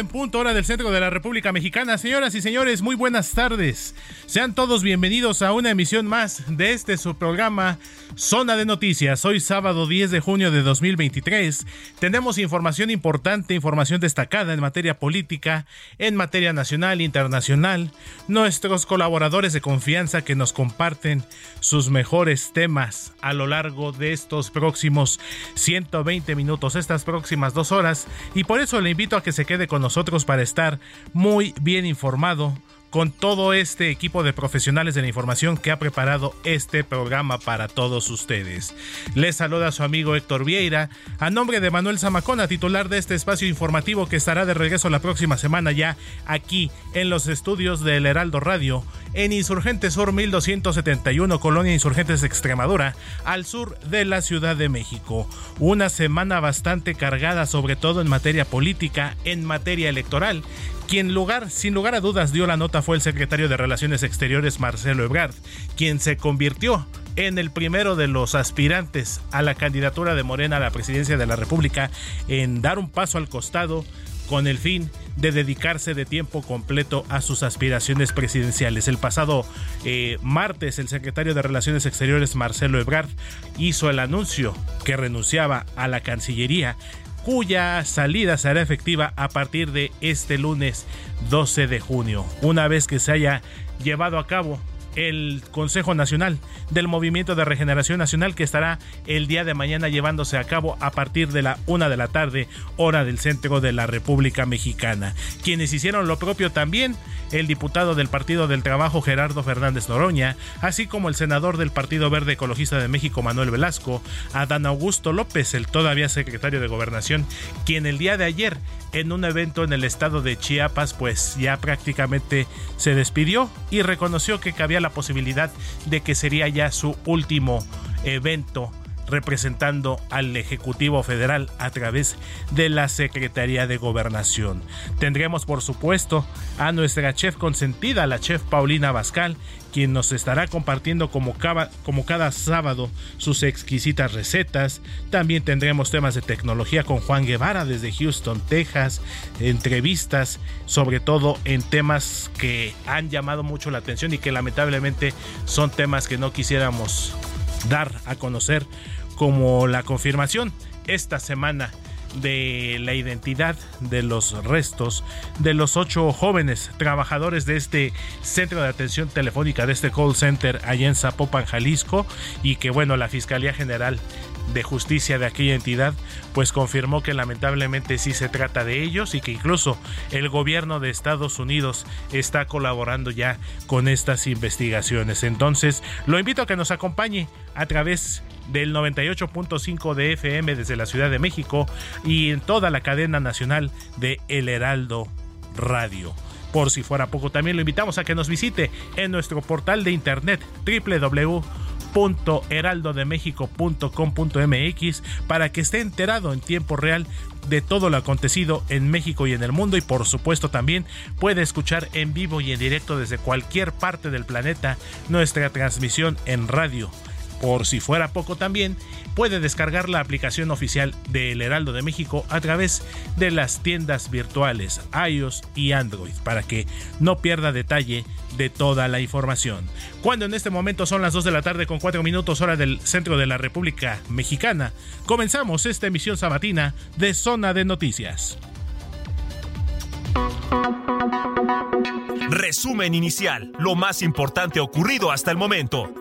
En punto, hora del centro de la República Mexicana. Señoras y señores, muy buenas tardes. Sean todos bienvenidos a una emisión más de este su programa Zona de Noticias. Hoy sábado 10 de junio de 2023 tenemos información importante, información destacada en materia política, en materia nacional e internacional. Nuestros colaboradores de confianza que nos comparten sus mejores temas a lo largo de estos próximos 120 minutos, estas próximas dos horas. Y por eso le invito a que se quede con nosotros para estar muy bien informado con todo este equipo de profesionales de la información que ha preparado este programa para todos ustedes. Les saluda su amigo Héctor Vieira, a nombre de Manuel Zamacona, titular de este espacio informativo que estará de regreso la próxima semana ya aquí en los estudios del Heraldo Radio, en Insurgentes Sur 1271, Colonia Insurgentes Extremadura, al sur de la Ciudad de México. Una semana bastante cargada, sobre todo en materia política, en materia electoral, quien lugar, sin lugar a dudas dio la nota fue el secretario de Relaciones Exteriores Marcelo Ebrard, quien se convirtió en el primero de los aspirantes a la candidatura de Morena a la presidencia de la República en dar un paso al costado con el fin de dedicarse de tiempo completo a sus aspiraciones presidenciales. El pasado eh, martes el secretario de Relaciones Exteriores Marcelo Ebrard hizo el anuncio que renunciaba a la Cancillería cuya salida será efectiva a partir de este lunes 12 de junio, una vez que se haya llevado a cabo el Consejo Nacional del Movimiento de Regeneración Nacional que estará el día de mañana llevándose a cabo a partir de la una de la tarde, hora del centro de la República Mexicana. Quienes hicieron lo propio también, el diputado del Partido del Trabajo Gerardo Fernández Noroña, así como el senador del Partido Verde Ecologista de México Manuel Velasco, Adán Augusto López, el todavía secretario de Gobernación, quien el día de ayer en un evento en el estado de Chiapas, pues ya prácticamente se despidió y reconoció que cabía la posibilidad de que sería ya su último evento representando al Ejecutivo Federal a través de la Secretaría de Gobernación. Tendremos, por supuesto, a nuestra chef consentida, la chef Paulina Bascal, quien nos estará compartiendo como cada, como cada sábado sus exquisitas recetas. También tendremos temas de tecnología con Juan Guevara desde Houston, Texas, entrevistas, sobre todo en temas que han llamado mucho la atención y que lamentablemente son temas que no quisiéramos dar a conocer como la confirmación esta semana de la identidad de los restos de los ocho jóvenes trabajadores de este centro de atención telefónica, de este call center allá en Zapopan, Jalisco, y que bueno, la Fiscalía General de Justicia de aquella entidad, pues confirmó que lamentablemente sí se trata de ellos y que incluso el gobierno de Estados Unidos está colaborando ya con estas investigaciones. Entonces, lo invito a que nos acompañe a través del 98.5 de FM desde la Ciudad de México y en toda la cadena nacional de El Heraldo Radio. Por si fuera poco, también lo invitamos a que nos visite en nuestro portal de internet www heraldodemexico.com.mx para que esté enterado en tiempo real de todo lo acontecido en México y en el mundo. Y por supuesto también puede escuchar en vivo y en directo desde cualquier parte del planeta nuestra transmisión en radio. Por si fuera poco también, puede descargar la aplicación oficial de El Heraldo de México a través de las tiendas virtuales iOS y Android para que no pierda detalle de toda la información. Cuando en este momento son las 2 de la tarde con 4 minutos hora del centro de la República Mexicana, comenzamos esta emisión sabatina de Zona de Noticias. Resumen inicial, lo más importante ocurrido hasta el momento.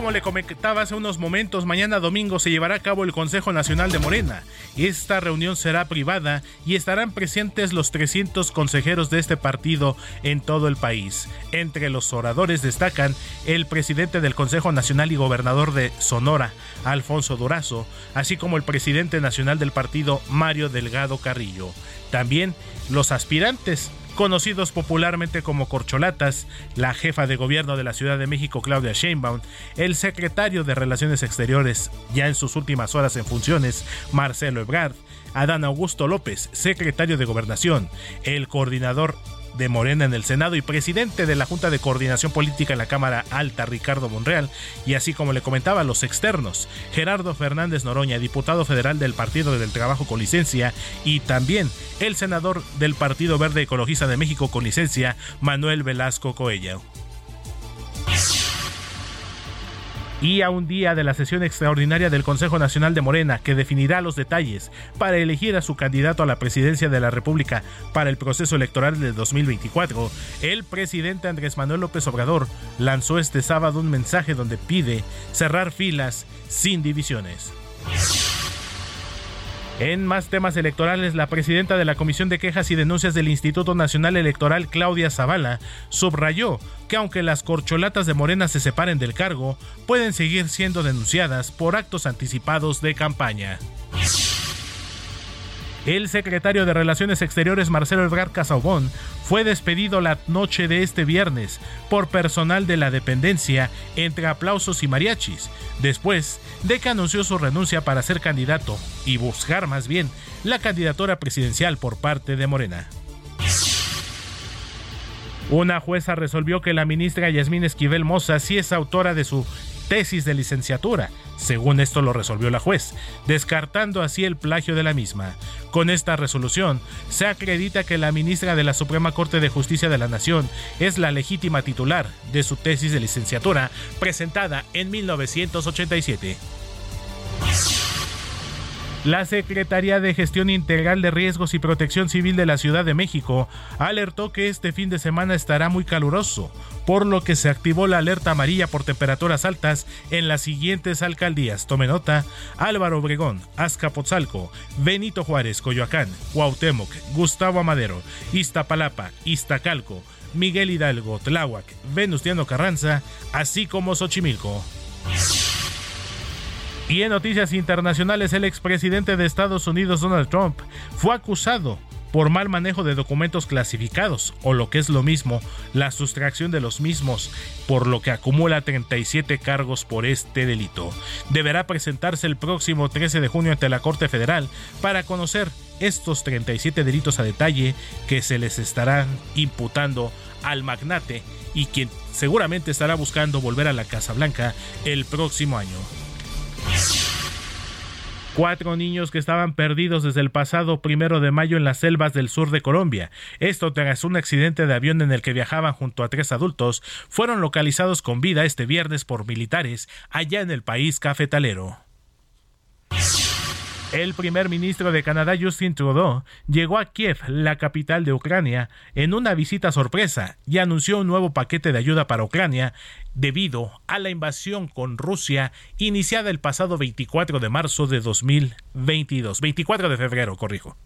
Como le comentaba hace unos momentos, mañana domingo se llevará a cabo el Consejo Nacional de Morena. Esta reunión será privada y estarán presentes los 300 consejeros de este partido en todo el país. Entre los oradores destacan el presidente del Consejo Nacional y gobernador de Sonora, Alfonso Durazo, así como el presidente nacional del partido, Mario Delgado Carrillo. También los aspirantes conocidos popularmente como corcholatas, la jefa de gobierno de la Ciudad de México Claudia Sheinbaum, el secretario de Relaciones Exteriores, ya en sus últimas horas en funciones, Marcelo Ebrard, Adán Augusto López, secretario de Gobernación, el coordinador de Morena en el Senado y presidente de la Junta de Coordinación Política en la Cámara Alta, Ricardo Monreal, y así como le comentaba, los externos, Gerardo Fernández Noroña, diputado federal del Partido del Trabajo con licencia, y también el senador del Partido Verde Ecologista de México con licencia, Manuel Velasco Coello. Y a un día de la sesión extraordinaria del Consejo Nacional de Morena que definirá los detalles para elegir a su candidato a la presidencia de la República para el proceso electoral de 2024, el presidente Andrés Manuel López Obrador lanzó este sábado un mensaje donde pide cerrar filas sin divisiones. En más temas electorales, la presidenta de la Comisión de Quejas y Denuncias del Instituto Nacional Electoral, Claudia Zavala, subrayó que aunque las corcholatas de Morena se separen del cargo, pueden seguir siendo denunciadas por actos anticipados de campaña. El secretario de Relaciones Exteriores Marcelo Ebrard Casaubon fue despedido la noche de este viernes por personal de la dependencia entre aplausos y mariachis, después de que anunció su renuncia para ser candidato y buscar más bien la candidatura presidencial por parte de Morena. Una jueza resolvió que la ministra Yasmín Esquivel Moza sí es autora de su tesis de licenciatura, según esto lo resolvió la juez, descartando así el plagio de la misma. Con esta resolución, se acredita que la ministra de la Suprema Corte de Justicia de la Nación es la legítima titular de su tesis de licenciatura presentada en 1987. La Secretaría de Gestión Integral de Riesgos y Protección Civil de la Ciudad de México alertó que este fin de semana estará muy caluroso, por lo que se activó la alerta amarilla por temperaturas altas en las siguientes alcaldías. Tome nota, Álvaro Obregón, Azcapotzalco, Benito Juárez, Coyoacán, Cuauhtémoc, Gustavo Amadero, Iztapalapa, Iztacalco, Miguel Hidalgo, Tláhuac, Venustiano Carranza, así como Xochimilco. Y en noticias internacionales, el expresidente de Estados Unidos, Donald Trump, fue acusado por mal manejo de documentos clasificados, o lo que es lo mismo, la sustracción de los mismos, por lo que acumula 37 cargos por este delito. Deberá presentarse el próximo 13 de junio ante la Corte Federal para conocer estos 37 delitos a detalle que se les estarán imputando al magnate y quien seguramente estará buscando volver a la Casa Blanca el próximo año. Cuatro niños que estaban perdidos desde el pasado primero de mayo en las selvas del sur de Colombia. Esto tras un accidente de avión en el que viajaban junto a tres adultos, fueron localizados con vida este viernes por militares allá en el país cafetalero. El primer ministro de Canadá, Justin Trudeau, llegó a Kiev, la capital de Ucrania, en una visita sorpresa y anunció un nuevo paquete de ayuda para Ucrania debido a la invasión con Rusia iniciada el pasado 24 de marzo de 2022. 24 de febrero, corrijo.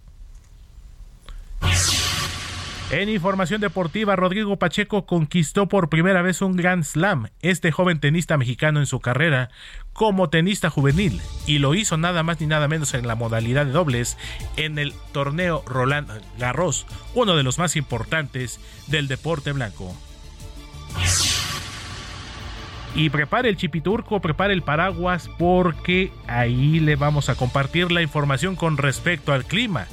En información deportiva, Rodrigo Pacheco conquistó por primera vez un Grand Slam, este joven tenista mexicano en su carrera como tenista juvenil, y lo hizo nada más ni nada menos en la modalidad de dobles en el torneo Roland Garros, uno de los más importantes del deporte blanco. Y prepare el chipiturco, prepare el paraguas, porque ahí le vamos a compartir la información con respecto al clima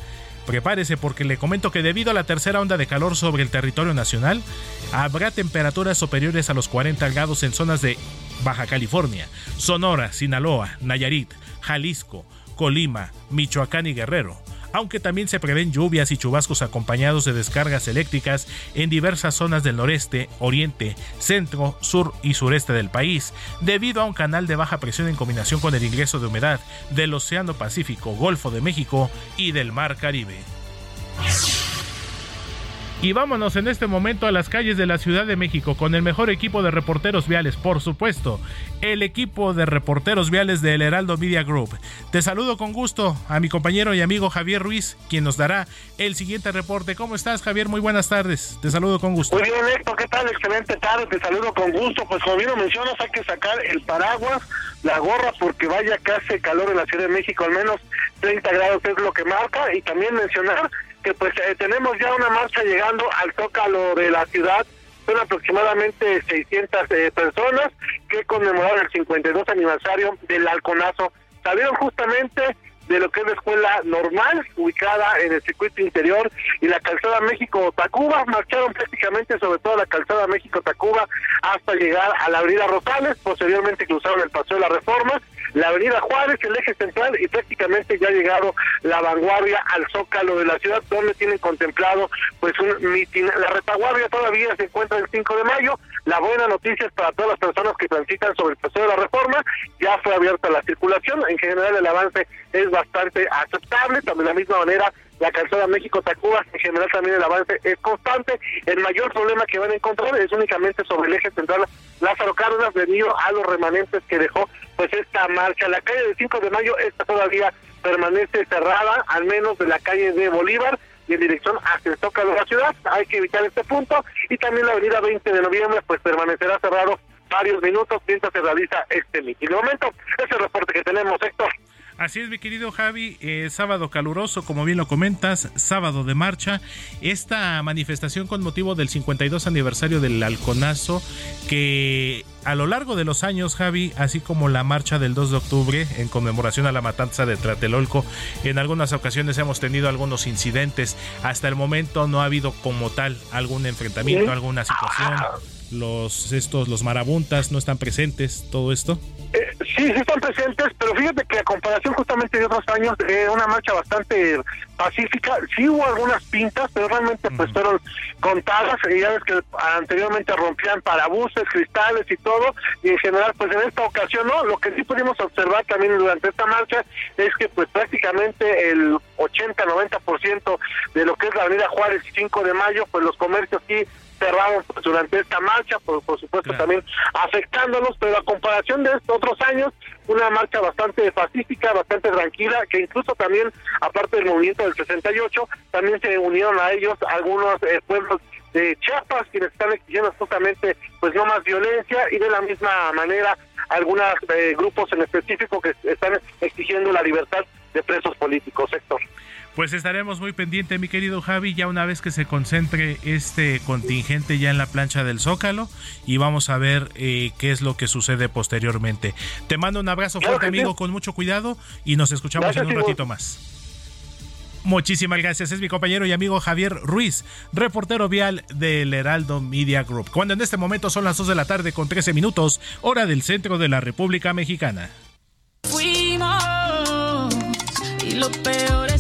Prepárese porque le comento que debido a la tercera onda de calor sobre el territorio nacional, habrá temperaturas superiores a los 40 grados en zonas de Baja California, Sonora, Sinaloa, Nayarit, Jalisco, Colima, Michoacán y Guerrero aunque también se prevén lluvias y chubascos acompañados de descargas eléctricas en diversas zonas del noreste, oriente, centro, sur y sureste del país, debido a un canal de baja presión en combinación con el ingreso de humedad del Océano Pacífico, Golfo de México y del Mar Caribe. Y vámonos en este momento a las calles de la Ciudad de México con el mejor equipo de reporteros viales, por supuesto, el equipo de reporteros viales del Heraldo Media Group. Te saludo con gusto a mi compañero y amigo Javier Ruiz, quien nos dará el siguiente reporte. ¿Cómo estás, Javier? Muy buenas tardes. Te saludo con gusto. Muy bien, Héctor, ¿qué tal? Excelente tarde, te saludo con gusto. Pues como bien lo mencionas, hay que sacar el paraguas, la gorra, porque vaya que hace calor en la Ciudad de México, al menos 30 grados es lo que marca, y también mencionar que pues eh, tenemos ya una marcha llegando al Zócalo de la ciudad, son aproximadamente 600 eh, personas que conmemoraron el 52 aniversario del halconazo. Salieron justamente de lo que es la escuela normal, ubicada en el circuito interior, y la calzada México-Tacuba, marcharon prácticamente sobre todo la calzada México-Tacuba hasta llegar a la avenida Rosales, posteriormente cruzaron el Paseo de la Reforma, la avenida Juárez, el eje central, y prácticamente ya ha llegado la vanguardia al zócalo de la ciudad, donde tienen contemplado pues un mitin. La retaguardia todavía se encuentra el 5 de mayo, la buena noticia es para todas las personas que transitan sobre el Paseo de la Reforma, ya fue abierta la circulación, en general el avance es bastante aceptable, también de la misma manera la calzada México-Tacuba, en general también el avance es constante. El mayor problema que van a encontrar es únicamente sobre el eje central Lázaro Cárdenas debido a los remanentes que dejó pues esta marcha. La calle del 5 de mayo, esta todavía permanece cerrada, al menos de la calle de Bolívar y en dirección hacia el Zócalo de la ciudad. Hay que evitar este punto y también la avenida 20 de noviembre pues permanecerá cerrado varios minutos mientras se realiza este mitin. De momento, ese reporte que tenemos, Héctor. Así es, mi querido Javi, eh, sábado caluroso, como bien lo comentas, sábado de marcha. Esta manifestación con motivo del 52 aniversario del Halconazo, que a lo largo de los años, Javi, así como la marcha del 2 de octubre en conmemoración a la matanza de Tratelolco, en algunas ocasiones hemos tenido algunos incidentes. Hasta el momento no ha habido como tal algún enfrentamiento, alguna situación. Los estos, los marabuntas no están presentes, todo esto. Eh, sí, sí están presentes, pero fíjate que a comparación justamente de otros años, eh, una marcha bastante pacífica, sí hubo algunas pintas, pero realmente pues fueron contadas, y ya ves que anteriormente rompían parabuses, cristales y todo, y en general pues en esta ocasión no, lo que sí pudimos observar también durante esta marcha es que pues prácticamente el 80-90% de lo que es la avenida Juárez y 5 de mayo, pues los comercios sí cerrados durante esta marcha, por, por supuesto también afectándolos, pero a comparación de estos otros años, una marcha bastante pacífica, bastante tranquila, que incluso también, aparte del movimiento del 68, también se unieron a ellos algunos eh, pueblos de Chiapas quienes están exigiendo justamente pues no más violencia y de la misma manera algunos eh, grupos en específico que están exigiendo la libertad de presos políticos, sector. Pues estaremos muy pendientes, mi querido Javi, ya una vez que se concentre este contingente ya en la plancha del Zócalo y vamos a ver eh, qué es lo que sucede posteriormente. Te mando un abrazo fuerte, amigo, con mucho cuidado y nos escuchamos en un ratito más. Muchísimas gracias. Es mi compañero y amigo Javier Ruiz, reportero vial del Heraldo Media Group. Cuando en este momento son las 2 de la tarde con 13 minutos, hora del centro de la República Mexicana. Fuimos y lo peor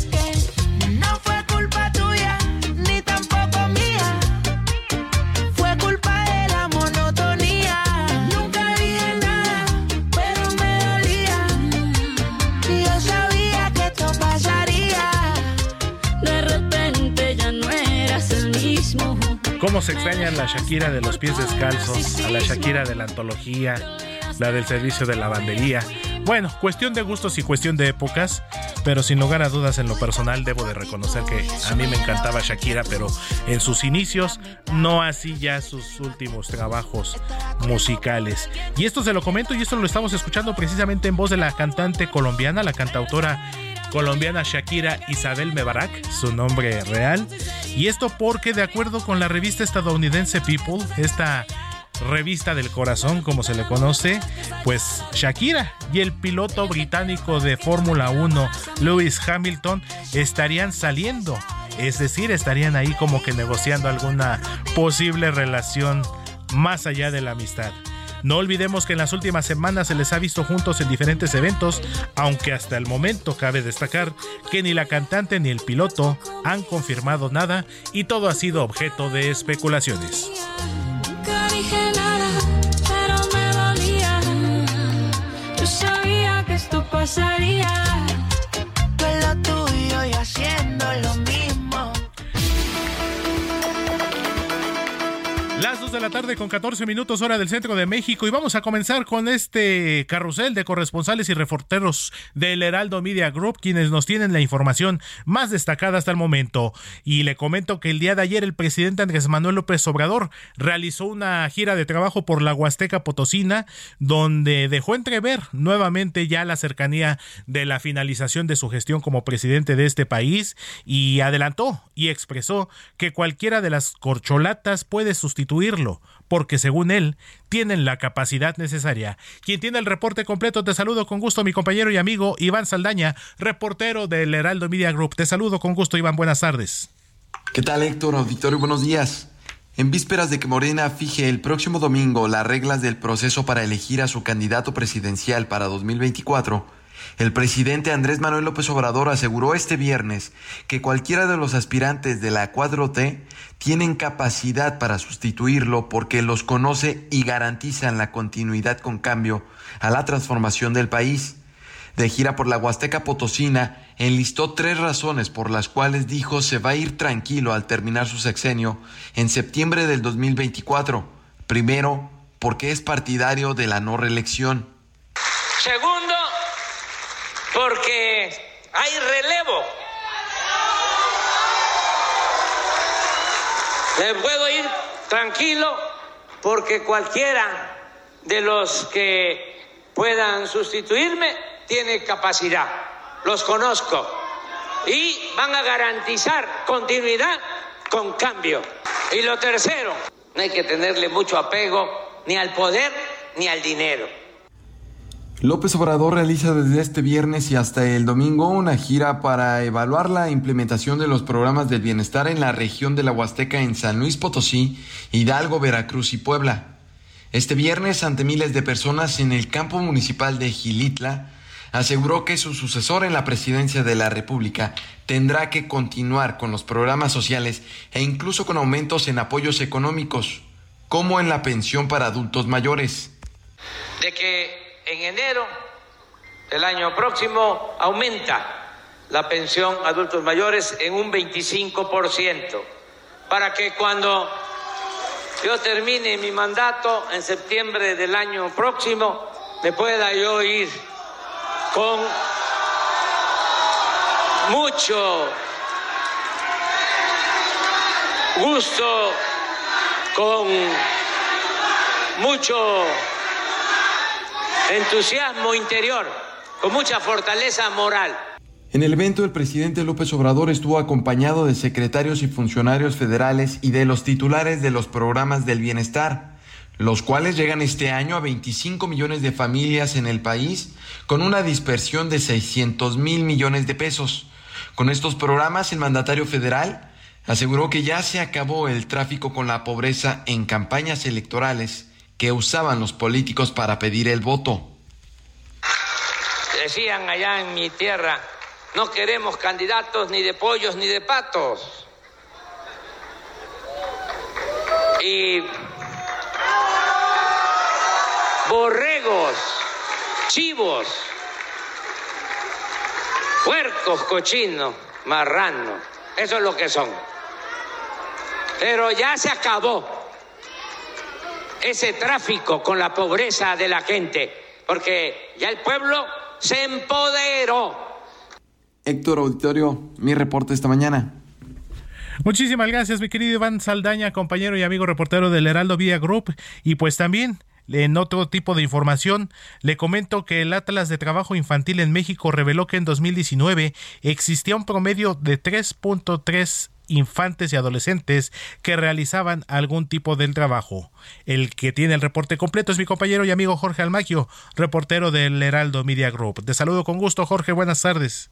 ¿Cómo se extrañan la Shakira de los pies descalzos, a la Shakira de la antología, la del servicio de lavandería? Bueno, cuestión de gustos y cuestión de épocas, pero sin lugar a dudas en lo personal debo de reconocer que a mí me encantaba Shakira, pero en sus inicios, no así ya sus últimos trabajos musicales. Y esto se lo comento y esto lo estamos escuchando precisamente en voz de la cantante colombiana, la cantautora colombiana Shakira Isabel Mebarak, su nombre real. Y esto porque de acuerdo con la revista estadounidense People, esta revista del corazón, como se le conoce, pues Shakira y el piloto británico de Fórmula 1, Lewis Hamilton, estarían saliendo. Es decir, estarían ahí como que negociando alguna posible relación más allá de la amistad. No olvidemos que en las últimas semanas se les ha visto juntos en diferentes eventos, aunque hasta el momento cabe destacar que ni la cantante ni el piloto han confirmado nada y todo ha sido objeto de especulaciones. Pasaría. Lo tuyo 2 de la tarde con 14 minutos hora del centro de México y vamos a comenzar con este carrusel de corresponsales y reporteros del Heraldo Media Group quienes nos tienen la información más destacada hasta el momento. Y le comento que el día de ayer el presidente Andrés Manuel López Obrador realizó una gira de trabajo por la Huasteca Potosina donde dejó entrever nuevamente ya la cercanía de la finalización de su gestión como presidente de este país y adelantó y expresó que cualquiera de las corcholatas puede porque según él tienen la capacidad necesaria. Quien tiene el reporte completo, te saludo con gusto, mi compañero y amigo Iván Saldaña, reportero del Heraldo Media Group. Te saludo con gusto, Iván, buenas tardes. ¿Qué tal Héctor? Auditorio, buenos días. En vísperas de que Morena fije el próximo domingo las reglas del proceso para elegir a su candidato presidencial para 2024, el presidente Andrés Manuel López Obrador aseguró este viernes que cualquiera de los aspirantes de la 4T tienen capacidad para sustituirlo porque los conoce y garantizan la continuidad con cambio a la transformación del país. De gira por la Huasteca Potosina, enlistó tres razones por las cuales dijo se va a ir tranquilo al terminar su sexenio en septiembre del 2024. Primero, porque es partidario de la no reelección. Segundo, porque hay relevo. Me puedo ir tranquilo porque cualquiera de los que puedan sustituirme tiene capacidad. Los conozco y van a garantizar continuidad con cambio. Y lo tercero, no hay que tenerle mucho apego ni al poder ni al dinero. López Obrador realiza desde este viernes y hasta el domingo una gira para evaluar la implementación de los programas del bienestar en la región de la Huasteca en San Luis Potosí, Hidalgo, Veracruz y Puebla. Este viernes, ante miles de personas en el campo municipal de Gilitla, aseguró que su sucesor en la presidencia de la República tendrá que continuar con los programas sociales e incluso con aumentos en apoyos económicos, como en la pensión para adultos mayores. De que en enero del año próximo aumenta la pensión a adultos mayores en un 25%, para que cuando yo termine mi mandato en septiembre del año próximo, me pueda yo ir con mucho gusto, con mucho entusiasmo interior, con mucha fortaleza moral. En el evento, el presidente López Obrador estuvo acompañado de secretarios y funcionarios federales y de los titulares de los programas del bienestar, los cuales llegan este año a 25 millones de familias en el país, con una dispersión de 600 mil millones de pesos. Con estos programas, el mandatario federal aseguró que ya se acabó el tráfico con la pobreza en campañas electorales que usaban los políticos para pedir el voto. Decían allá en mi tierra, no queremos candidatos ni de pollos ni de patos. Y borregos, chivos, puercos, cochinos, marranos. Eso es lo que son. Pero ya se acabó ese tráfico con la pobreza de la gente, porque ya el pueblo se empoderó. Héctor Auditorio, mi reporte esta mañana. Muchísimas gracias, mi querido Iván Saldaña, compañero y amigo reportero del Heraldo Vía Group. Y pues también, en otro tipo de información, le comento que el Atlas de Trabajo Infantil en México reveló que en 2019 existía un promedio de 3.3 infantes y adolescentes que realizaban algún tipo del trabajo. El que tiene el reporte completo es mi compañero y amigo Jorge Almaquio, reportero del Heraldo Media Group. Te saludo con gusto, Jorge. Buenas tardes.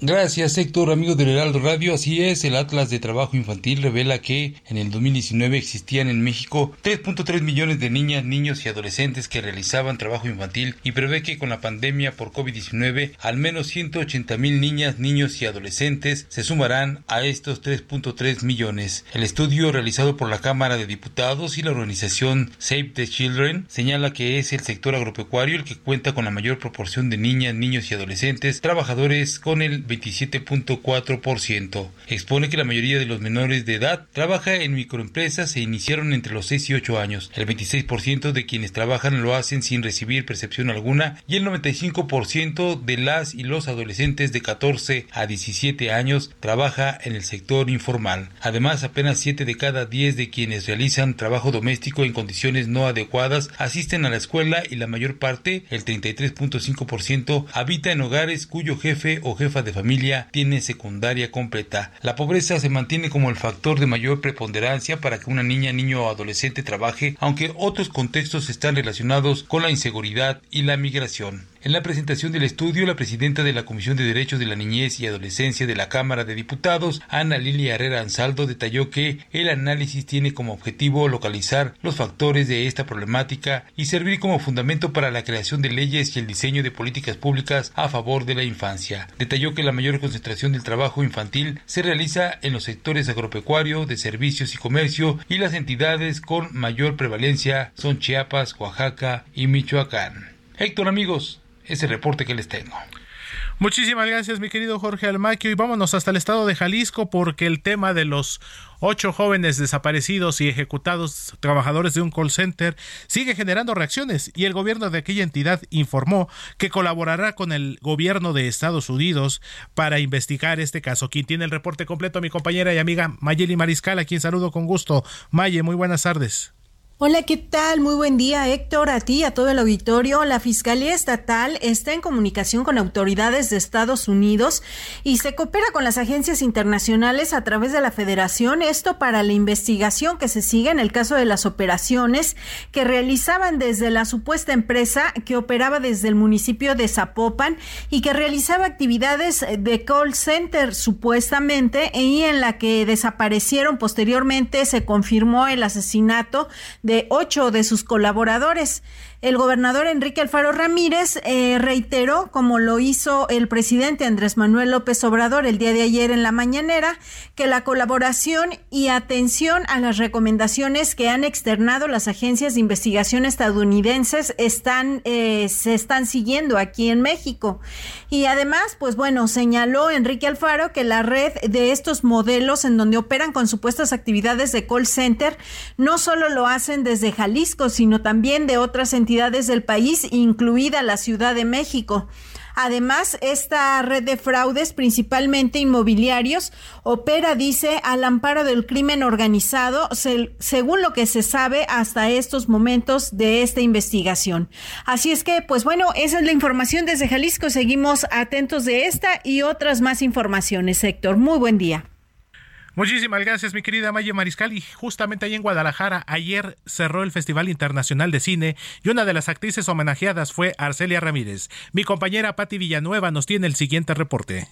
Gracias, Héctor, amigo del Heraldo Radio. Así es, el Atlas de Trabajo Infantil revela que en el 2019 existían en México 3.3 millones de niñas, niños y adolescentes que realizaban trabajo infantil y prevé que con la pandemia por COVID-19 al menos 180 mil niñas, niños y adolescentes se sumarán a estos 3.3 millones. El estudio realizado por la Cámara de Diputados y la organización Save the Children señala que es el sector agropecuario el que cuenta con la mayor proporción de niñas, niños y adolescentes trabajadores con el 27.4%. Expone que la mayoría de los menores de edad trabaja en microempresas e iniciaron entre los 6 y 8 años. El 26% de quienes trabajan lo hacen sin recibir percepción alguna y el 95% de las y los adolescentes de 14 a 17 años trabaja en el sector informal. Además, apenas 7 de cada 10 de quienes realizan trabajo doméstico en condiciones no adecuadas asisten a la escuela y la mayor parte, el 33.5%, habita en hogares cuyo jefe o jefa de familia tiene secundaria completa. La pobreza se mantiene como el factor de mayor preponderancia para que una niña, niño o adolescente trabaje, aunque otros contextos están relacionados con la inseguridad y la migración. En la presentación del estudio, la presidenta de la Comisión de Derechos de la Niñez y Adolescencia de la Cámara de Diputados, Ana Lilia Herrera Ansaldo, detalló que el análisis tiene como objetivo localizar los factores de esta problemática y servir como fundamento para la creación de leyes y el diseño de políticas públicas a favor de la infancia. Detalló que la mayor concentración del trabajo infantil se realiza en los sectores agropecuario, de servicios y comercio y las entidades con mayor prevalencia son Chiapas, Oaxaca y Michoacán. Héctor, amigos, ese reporte que les tengo. Muchísimas gracias, mi querido Jorge Almaquio. Y vámonos hasta el estado de Jalisco porque el tema de los ocho jóvenes desaparecidos y ejecutados trabajadores de un call center sigue generando reacciones y el gobierno de aquella entidad informó que colaborará con el gobierno de Estados Unidos para investigar este caso. Quien tiene el reporte completo, mi compañera y amiga Mayeli Mariscal, a quien saludo con gusto. Maye, muy buenas tardes. Hola, ¿qué tal? Muy buen día, Héctor, a ti, a todo el auditorio. La Fiscalía Estatal está en comunicación con autoridades de Estados Unidos y se coopera con las agencias internacionales a través de la Federación, esto para la investigación que se sigue en el caso de las operaciones que realizaban desde la supuesta empresa que operaba desde el municipio de Zapopan y que realizaba actividades de call center supuestamente y en la que desaparecieron posteriormente se confirmó el asesinato de ocho de sus colaboradores. El gobernador Enrique Alfaro Ramírez eh, reiteró, como lo hizo el presidente Andrés Manuel López Obrador el día de ayer en la mañanera, que la colaboración y atención a las recomendaciones que han externado las agencias de investigación estadounidenses están, eh, se están siguiendo aquí en México. Y además, pues bueno, señaló Enrique Alfaro que la red de estos modelos en donde operan con supuestas actividades de call center no solo lo hacen desde Jalisco, sino también de otras entidades del país, incluida la Ciudad de México. Además, esta red de fraudes, principalmente inmobiliarios, opera, dice, al amparo del crimen organizado, según lo que se sabe hasta estos momentos de esta investigación. Así es que, pues bueno, esa es la información desde Jalisco. Seguimos atentos de esta y otras más informaciones, Héctor. Muy buen día. Muchísimas gracias, mi querida Maya Mariscal. Y justamente ahí en Guadalajara, ayer cerró el Festival Internacional de Cine y una de las actrices homenajeadas fue Arcelia Ramírez. Mi compañera Patti Villanueva nos tiene el siguiente reporte.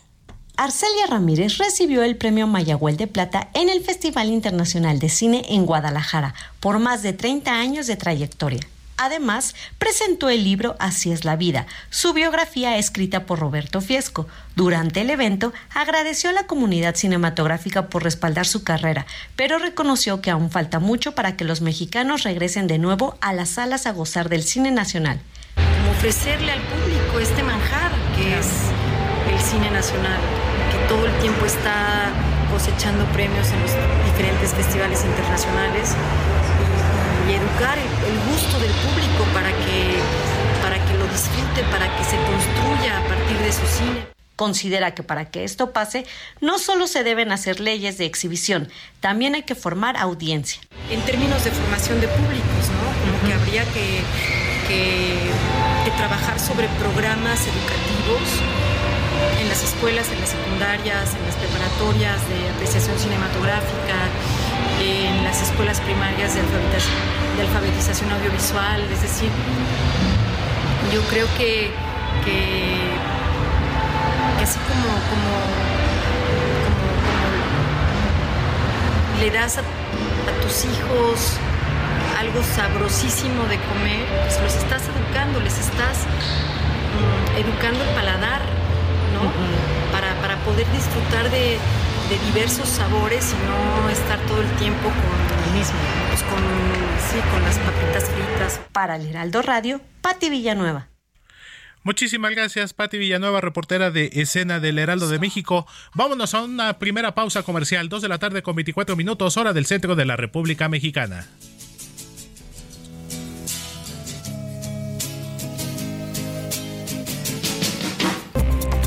Arcelia Ramírez recibió el premio Mayagüel de Plata en el Festival Internacional de Cine en Guadalajara por más de 30 años de trayectoria. Además, presentó el libro Así es la vida, su biografía escrita por Roberto Fiesco. Durante el evento, agradeció a la comunidad cinematográfica por respaldar su carrera, pero reconoció que aún falta mucho para que los mexicanos regresen de nuevo a las salas a gozar del cine nacional. Como ofrecerle al público este manjar que es el cine nacional, que todo el tiempo está cosechando premios en los diferentes festivales internacionales y educar el, gusto del público para que, para que lo disfrute, para que se construya a partir de su cine. Considera que para que esto pase, no solo se deben hacer leyes de exhibición, también hay que formar audiencia. En términos de formación de públicos, ¿no? Como que habría que, que, trabajar sobre programas educativos en las escuelas, en las secundarias, en las preparatorias de apreciación cinematográfica, en las escuelas primarias de alfabetización, de alfabetización audiovisual, es decir, yo creo que, que, que así como, como, como, como le das a, a tus hijos algo sabrosísimo de comer, pues los estás educando, les estás mm, educando el paladar, ¿no? para, para poder disfrutar de, de diversos sabores y no estar todo el tiempo con el mismo, pues con, sí, con las papitas fritas. Para el Heraldo Radio, Pati Villanueva. Muchísimas gracias, Pati Villanueva, reportera de Escena del Heraldo de México. Vámonos a una primera pausa comercial, 2 de la tarde con 24 minutos, hora del centro de la República Mexicana.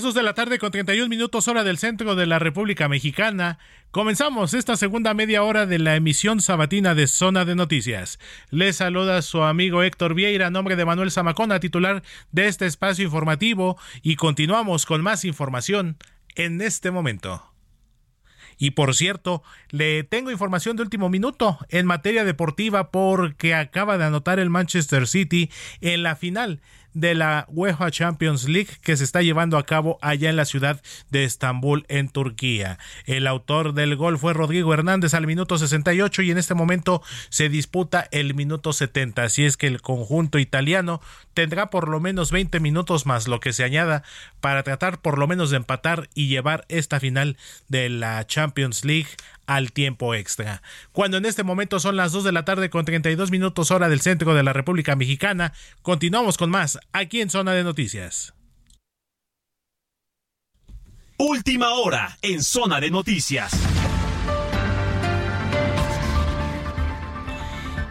Las 2 de la tarde con 31 minutos hora del centro de la República Mexicana. Comenzamos esta segunda media hora de la emisión sabatina de Zona de Noticias. Les saluda su amigo Héctor Vieira, a nombre de Manuel Zamacona, titular de este espacio informativo, y continuamos con más información en este momento. Y por cierto, le tengo información de último minuto en materia deportiva porque acaba de anotar el Manchester City en la final de la UEFA Champions League que se está llevando a cabo allá en la ciudad de Estambul, en Turquía. El autor del gol fue Rodrigo Hernández al minuto 68 y en este momento se disputa el minuto 70. Así es que el conjunto italiano tendrá por lo menos 20 minutos más lo que se añada para tratar por lo menos de empatar y llevar esta final de la Champions League al tiempo extra. Cuando en este momento son las 2 de la tarde con 32 minutos hora del centro de la República Mexicana, continuamos con más aquí en Zona de Noticias. Última hora en Zona de Noticias.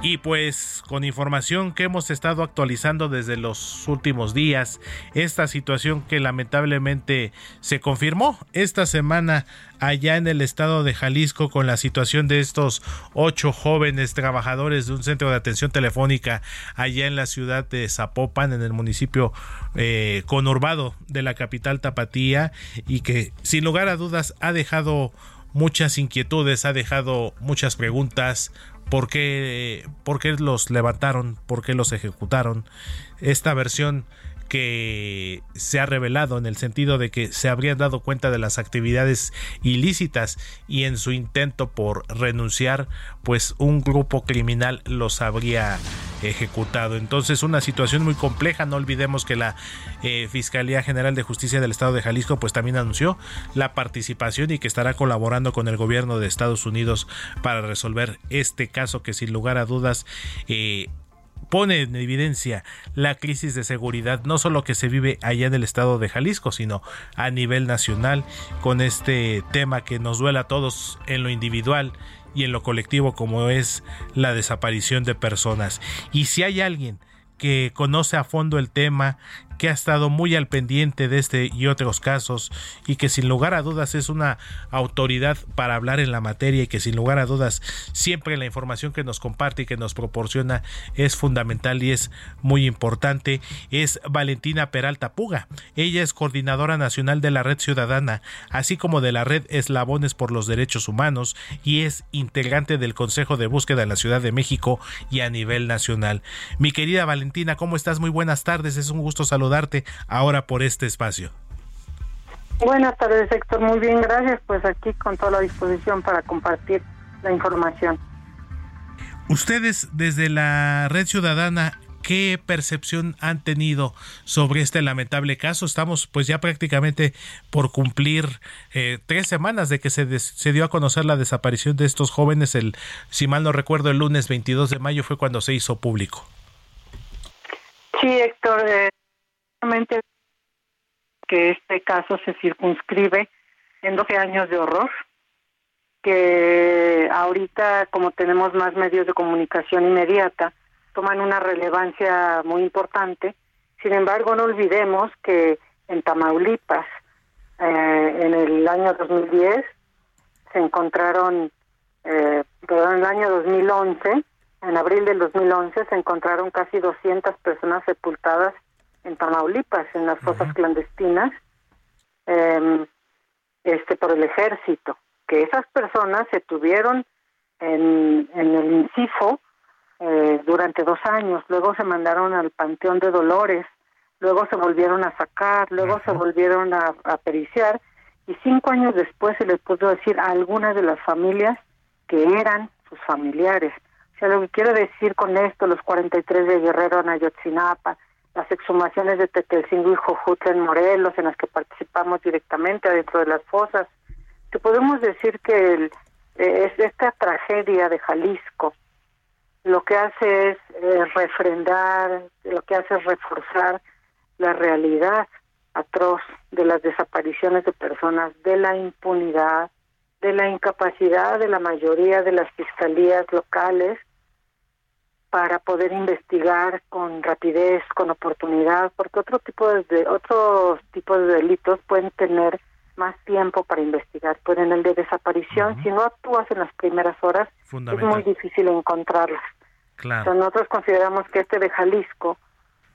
Y pues con información que hemos estado actualizando desde los últimos días, esta situación que lamentablemente se confirmó esta semana allá en el estado de Jalisco con la situación de estos ocho jóvenes trabajadores de un centro de atención telefónica allá en la ciudad de Zapopan, en el municipio eh, conurbado de la capital Tapatía y que sin lugar a dudas ha dejado muchas inquietudes, ha dejado muchas preguntas, por qué, los levantaron, por qué los ejecutaron. Esta versión que se ha revelado en el sentido de que se habrían dado cuenta de las actividades ilícitas y en su intento por renunciar pues un grupo criminal los habría ejecutado. Entonces una situación muy compleja. No olvidemos que la eh, Fiscalía General de Justicia del Estado de Jalisco pues también anunció la participación y que estará colaborando con el gobierno de Estados Unidos para resolver este caso que sin lugar a dudas eh, pone en evidencia la crisis de seguridad, no solo que se vive allá en el estado de Jalisco, sino a nivel nacional, con este tema que nos duele a todos en lo individual y en lo colectivo, como es la desaparición de personas. Y si hay alguien que conoce a fondo el tema, que ha estado muy al pendiente de este y otros casos y que sin lugar a dudas es una autoridad para hablar en la materia y que sin lugar a dudas siempre la información que nos comparte y que nos proporciona es fundamental y es muy importante es Valentina Peralta Puga. Ella es coordinadora nacional de la Red Ciudadana, así como de la Red Eslabones por los Derechos Humanos y es integrante del Consejo de Búsqueda en la Ciudad de México y a nivel nacional. Mi querida Valentina, ¿cómo estás? Muy buenas tardes, es un gusto saludarte ahora por este espacio. Buenas tardes, Héctor. Muy bien, gracias. Pues aquí con toda la disposición para compartir la información. Ustedes desde la Red Ciudadana, ¿qué percepción han tenido sobre este lamentable caso? Estamos pues ya prácticamente por cumplir eh, tres semanas de que se, des- se dio a conocer la desaparición de estos jóvenes. El, si mal no recuerdo, el lunes 22 de mayo fue cuando se hizo público. Sí, Héctor, eh, que este caso se circunscribe en 12 años de horror, que ahorita como tenemos más medios de comunicación inmediata, toman una relevancia muy importante. Sin embargo, no olvidemos que en Tamaulipas, eh, en el año 2010, se encontraron, eh, perdón, en el año 2011, en abril del 2011, se encontraron casi 200 personas sepultadas en Tamaulipas, en las fosas clandestinas, eh, este por el ejército. Que esas personas se tuvieron en, en el INCIFO eh, durante dos años, luego se mandaron al Panteón de Dolores, luego se volvieron a sacar, luego se volvieron a, a periciar y cinco años después se les pudo decir a algunas de las familias que eran sus familiares. O sea, lo que quiero decir con esto, los 43 de Guerrero en Ayotzinapa, las exhumaciones de Tetelcingo y Jojutla en Morelos, en las que participamos directamente dentro de las fosas, que podemos decir que el, eh, es esta tragedia de Jalisco lo que hace es eh, refrendar, lo que hace es reforzar la realidad atroz de las desapariciones de personas, de la impunidad, de la incapacidad de la mayoría de las fiscalías locales para poder investigar con rapidez, con oportunidad, porque otro tipo de otros tipos de delitos pueden tener más tiempo para investigar, pero en el de desaparición, si no actúas en las primeras horas, es muy difícil encontrarlas. Claro. Entonces, nosotros consideramos que este de Jalisco,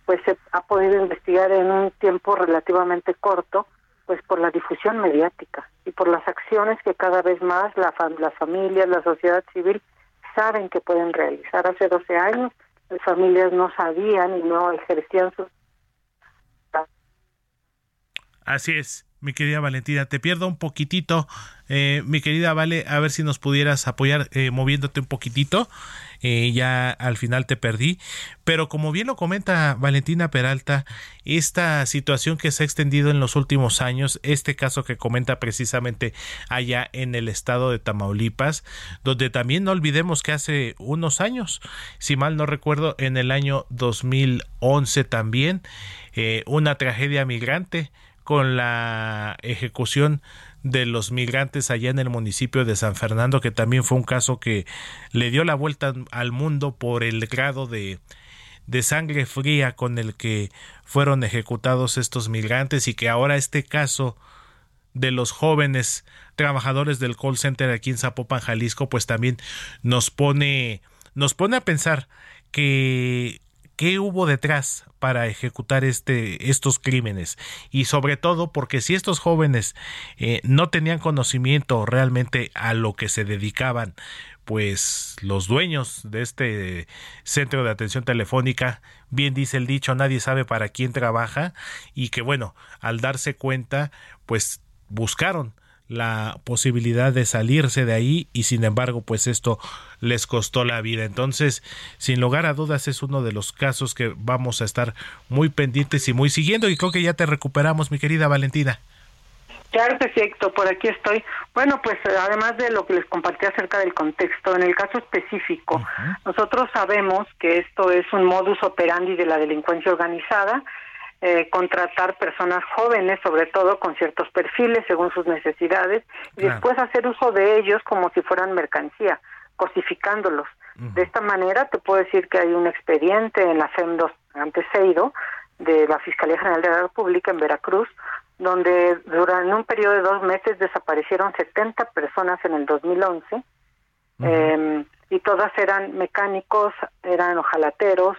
pues se ha podido investigar en un tiempo relativamente corto, pues por la difusión mediática y por las acciones que cada vez más la fam- las familias, la sociedad civil saben que pueden realizar. Hace 12 años las familias no sabían y no ejercían sus Así es, mi querida Valentina. Te pierdo un poquitito, eh, mi querida Vale, a ver si nos pudieras apoyar eh, moviéndote un poquitito. Eh, ya al final te perdí. Pero como bien lo comenta Valentina Peralta, esta situación que se ha extendido en los últimos años, este caso que comenta precisamente allá en el estado de Tamaulipas, donde también no olvidemos que hace unos años, si mal no recuerdo, en el año 2011 también, eh, una tragedia migrante con la ejecución de los migrantes allá en el municipio de San Fernando, que también fue un caso que le dio la vuelta al mundo por el grado de, de sangre fría con el que fueron ejecutados estos migrantes y que ahora este caso de los jóvenes trabajadores del call center aquí en Zapopan, Jalisco, pues también nos pone nos pone a pensar que qué hubo detrás para ejecutar este estos crímenes y sobre todo porque si estos jóvenes eh, no tenían conocimiento realmente a lo que se dedicaban pues los dueños de este centro de atención telefónica, bien dice el dicho, nadie sabe para quién trabaja y que bueno, al darse cuenta, pues buscaron la posibilidad de salirse de ahí y sin embargo pues esto les costó la vida. Entonces sin lugar a dudas es uno de los casos que vamos a estar muy pendientes y muy siguiendo y creo que ya te recuperamos mi querida Valentina. Claro que sí, Héctor, por aquí estoy. Bueno, pues además de lo que les compartí acerca del contexto, en el caso específico, nosotros sabemos que esto es un modus operandi de la delincuencia organizada, eh, contratar personas jóvenes, sobre todo con ciertos perfiles según sus necesidades, y Claro. después hacer uso de ellos como si fueran mercancía, cosificándolos. De esta manera te puedo decir que hay un expediente en la FEM2 ante Seido, de la Fiscalía General de la República en Veracruz, donde durante un periodo de dos meses desaparecieron 70 personas en el 2011 eh, y todas eran mecánicos, eran ojalateros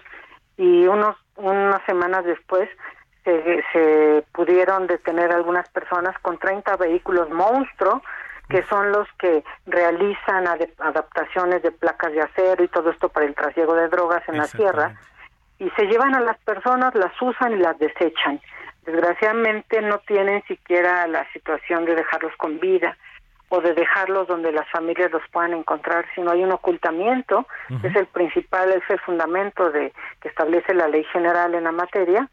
y unos unas semanas después se, se pudieron detener algunas personas con 30 vehículos monstruo que son los que realizan adaptaciones de placas de acero y todo esto para el trasiego de drogas en la sierra y se llevan a las personas, las usan y las desechan. Desgraciadamente no tienen siquiera la situación de dejarlos con vida o de dejarlos donde las familias los puedan encontrar, sino hay un ocultamiento, que es el principal, es el fundamento de que establece la ley general en la materia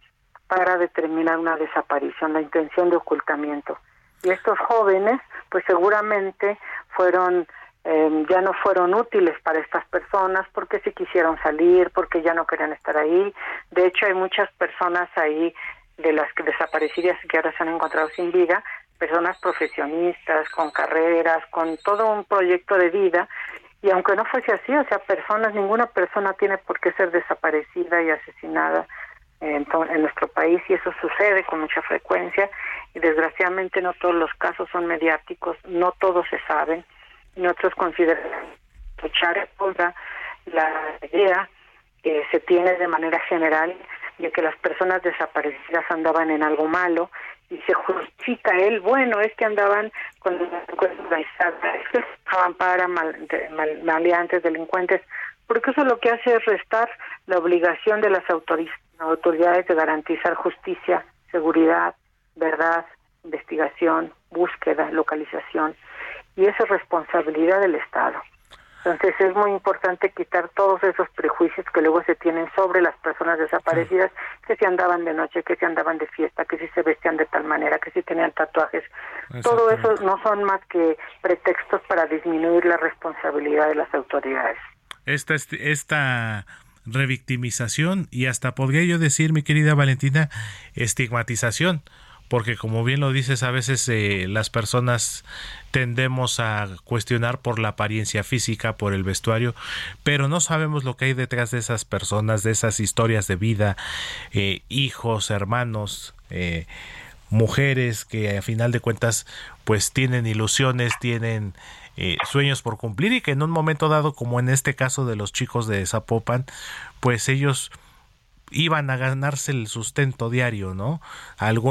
para determinar una desaparición, la intención de ocultamiento. Y estos jóvenes, pues seguramente fueron eh, ya no fueron útiles para estas personas porque se quisieron salir, porque ya no querían estar ahí. De hecho, hay muchas personas ahí de las que desaparecidas que ahora se han encontrado sin vida, personas profesionistas, con carreras, con todo un proyecto de vida. Y aunque no fuese así, o sea, personas, ninguna persona tiene por qué ser desaparecida y asesinada en, nuestro país y eso sucede con mucha frecuencia y desgraciadamente no todos los casos son mediáticos, no todos se saben. Nosotros consideramos luchar contra la idea que se tiene de manera general de que las personas desaparecidas andaban en algo malo y se justifica él, bueno, es que andaban con organizada, es que estaban para mal, mal, maleantes, delincuentes, porque eso lo que hace es restar la obligación de las autoridades de garantizar justicia, seguridad, verdad, investigación, búsqueda, localización, y esa es responsabilidad del Estado. Entonces es muy importante quitar todos esos prejuicios que luego se tienen sobre las personas desaparecidas, que si andaban de noche, que si andaban de fiesta, que si se vestían de tal manera, que si tenían tatuajes. Todo eso no son más que pretextos para disminuir la responsabilidad de las autoridades. Esta, esta revictimización y hasta podría yo decir, mi querida Valentina, estigmatización porque como bien lo dices, a veces eh, las personas tendemos a cuestionar por la apariencia física, por el vestuario, pero no sabemos lo que hay detrás de esas personas, de esas historias de vida, eh, hijos, hermanos, eh, mujeres que a final de cuentas pues tienen ilusiones, tienen sueños por cumplir y que en un momento dado, como en este caso de los chicos de Zapopan, pues ellos iban a ganarse el sustento diario, ¿no?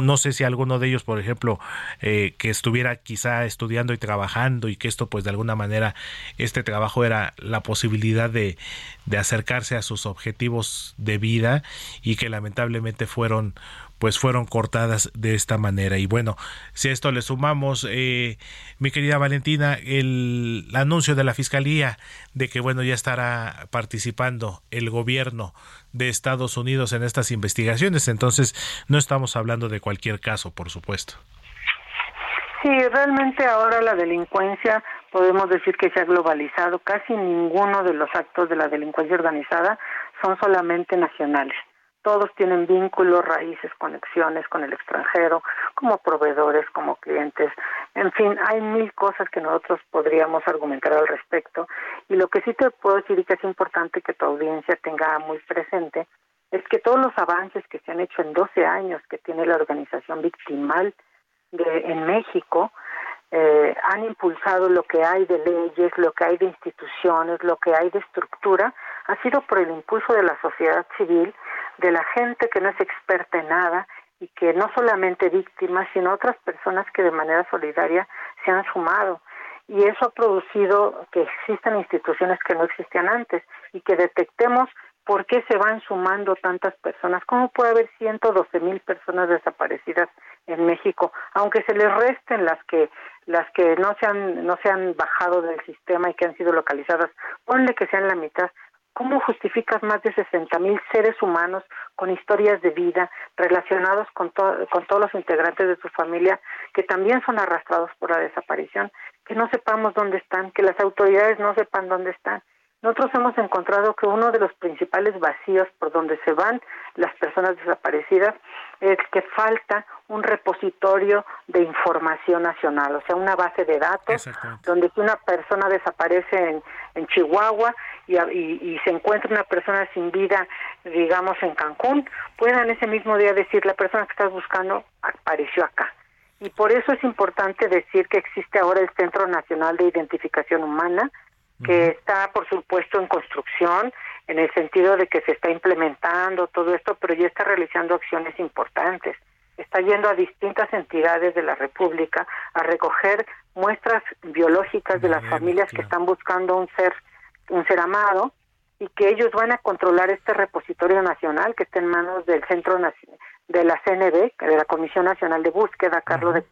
No sé si alguno de ellos, por ejemplo, eh, que estuviera quizá estudiando y trabajando y que esto pues de alguna manera este trabajo era la posibilidad de, de acercarse a sus objetivos de vida y que lamentablemente fueron pues fueron cortadas de esta manera. Y bueno, si a esto le sumamos, eh, mi querida Valentina, el anuncio de la Fiscalía de que bueno, ya estará participando el gobierno de Estados Unidos en estas investigaciones, entonces no estamos hablando de cualquier caso, por supuesto. Sí, realmente ahora la delincuencia podemos decir que se ha globalizado. Casi ninguno de los actos de la delincuencia organizada son solamente nacionales todos tienen vínculos, raíces, conexiones con el extranjero, como proveedores, como clientes, en fin, hay mil cosas que nosotros podríamos argumentar al respecto. Y lo que sí te puedo decir y que es importante que tu audiencia tenga muy presente es que todos los avances que se han hecho en 12 años que tiene la organización victimal de, en México, eh, han impulsado lo que hay de leyes, lo que hay de instituciones, lo que hay de estructura, ha sido por el impulso de la sociedad civil de la gente que no es experta en nada y que no solamente víctimas, sino otras personas que de manera solidaria se han sumado. Y eso ha producido que existan instituciones que no existían antes y que detectemos por qué se van sumando tantas personas. ¿Cómo puede haber 112 mil personas desaparecidas en México, aunque se les resten las que las que no se han no se han bajado del sistema y que han sido localizadas, ponle que sean la mitad, ¿Cómo justificas más de 60 mil seres humanos con historias de vida relacionados con, con todos los integrantes de su familia que también son arrastrados por la desaparición? Que no sepamos dónde están, que las autoridades no sepan dónde están. Nosotros hemos encontrado que uno de los principales vacíos por donde se van las personas desaparecidas es que falta un repositorio de información nacional, o sea, una base de datos donde si una persona desaparece en, en Chihuahua y, y, se encuentra una persona sin vida, digamos, en Cancún, puedan ese mismo día decir, la persona que estás buscando apareció acá. Y por eso es importante decir que existe ahora el Centro Nacional de Identificación Humana, que está, por supuesto, en construcción, en el sentido de que se está implementando todo esto, pero ya está realizando acciones importantes. Está yendo a distintas entidades de la República a recoger muestras biológicas de las familias que están buscando un ser, un ser amado y que ellos van a controlar este repositorio nacional que está en manos del Centro de la CNB, de la Comisión Nacional de Búsqueda a, cargo de,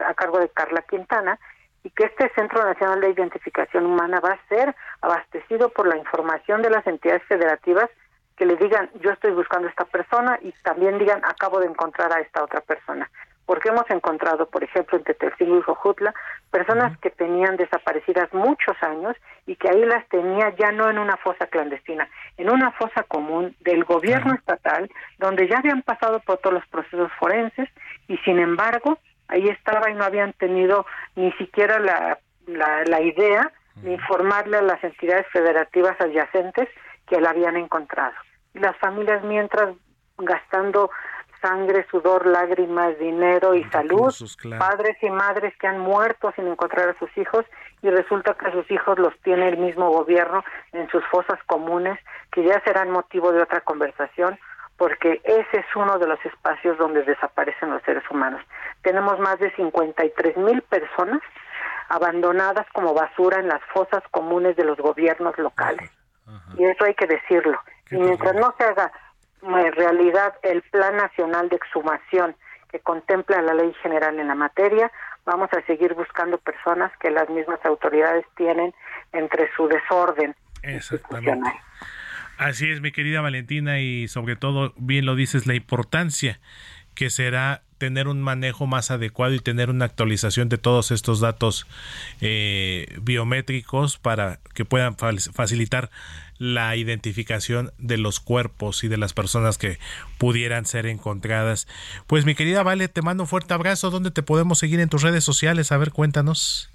a cargo de Carla Quintana, y que este Centro Nacional de Identificación Humana va a ser abastecido por la información de las entidades federativas que le digan yo estoy buscando a esta persona y también digan acabo de encontrar a esta otra persona. Porque hemos encontrado, por ejemplo, en Tetelcingo y Jojutla, personas que tenían desaparecidas muchos años y que ahí las tenía ya no en una fosa clandestina, en una fosa común del gobierno estatal, donde ya habían pasado por todos los procesos forenses y sin embargo ahí estaba y no habían tenido ni siquiera la, la, idea de informarle a las entidades federativas adyacentes que la habían encontrado. Y las familias mientras gastando sangre, sudor, lágrimas, dinero y salud, padres y madres que han muerto sin encontrar a sus hijos y resulta que sus hijos los tiene el mismo gobierno en sus fosas comunes, que ya serán motivo de otra conversación, porque ese es uno de los espacios donde desaparecen los seres humanos. Tenemos más de 53 mil personas abandonadas como basura en las fosas comunes de los gobiernos locales. Y eso hay que decirlo. y mientras no se haga en realidad el Plan Nacional de Exhumación que contempla la ley general en la materia, vamos a seguir buscando personas que las mismas autoridades tienen entre su desorden. Exactamente. Así es, mi querida Valentina, y sobre todo, bien lo dices, la importancia que será tener un manejo más adecuado y tener una actualización de todos estos datos eh, biométricos para que puedan facilitar la identificación de los cuerpos y de las personas que pudieran ser encontradas. Pues mi querida Vale, te mando un fuerte abrazo. ¿Dónde te podemos seguir en tus redes sociales? A ver, cuéntanos.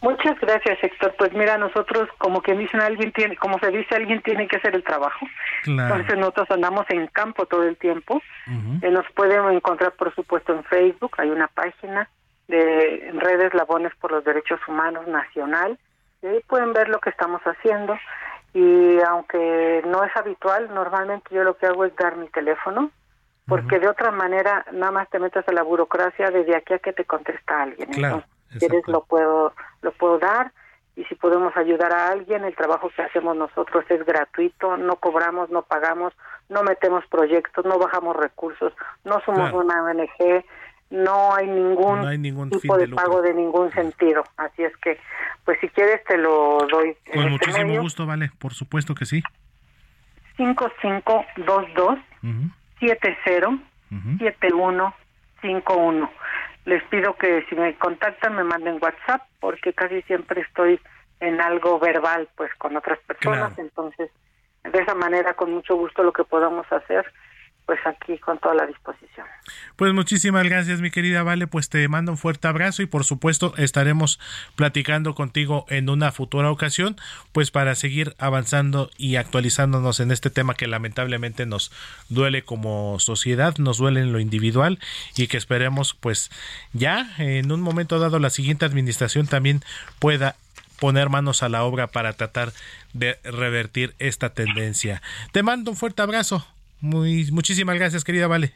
Muchas gracias, Héctor. Pues mira, nosotros, como que dicen, alguien tiene, como se dice, alguien tiene que hacer el trabajo. Entonces nosotros andamos en campo todo el tiempo. Eh, nos pueden encontrar, por supuesto, en Facebook. Hay una página de redes Labones por los Derechos Humanos Nacional. Y ahí pueden ver lo que estamos haciendo. Y aunque no es habitual, normalmente yo lo que hago es dar mi teléfono, porque de otra manera nada más te metes a la burocracia desde aquí a que te contesta alguien. Claro quieres lo puedo lo puedo dar y si podemos ayudar a alguien el trabajo que hacemos nosotros es gratuito no cobramos no pagamos no metemos proyectos no bajamos recursos no somos una ONG no hay ningún, tipo de, pago de ningún sentido. Así es que pues si quieres te lo doy con este muchísimo gusto vale por supuesto que sí. 5522 70 7151 les pido que si me contactan me manden WhatsApp porque casi siempre estoy en algo verbal pues con otras personas, entonces de esa manera con mucho gusto lo que podamos hacer pues aquí con toda la disposición. Pues muchísimas gracias, mi querida Vale, pues te mando un fuerte abrazo y por supuesto estaremos platicando contigo en una futura ocasión, pues para seguir avanzando y actualizándonos en este tema que lamentablemente nos duele como sociedad, nos duele en lo individual y que esperemos pues ya en un momento dado la siguiente administración también pueda poner manos a la obra para tratar de revertir esta tendencia. Te mando un fuerte abrazo. Muy, muchísimas gracias, querida Vale.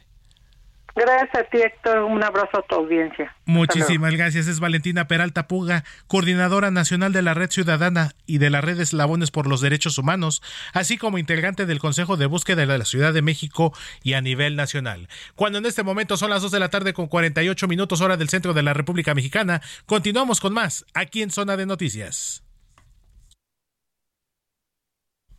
Gracias a ti, Héctor. Un abrazo a tu audiencia. Muchísimas gracias. Es Valentina Peralta Puga, coordinadora nacional de la Red Ciudadana y de la Red Eslabones por los Derechos Humanos, así como integrante del Consejo de Búsqueda de la Ciudad de México y a nivel nacional. Cuando en este momento son las 2 de la tarde con 48 minutos hora del centro de la República Mexicana, continuamos con más aquí en Zona de Noticias.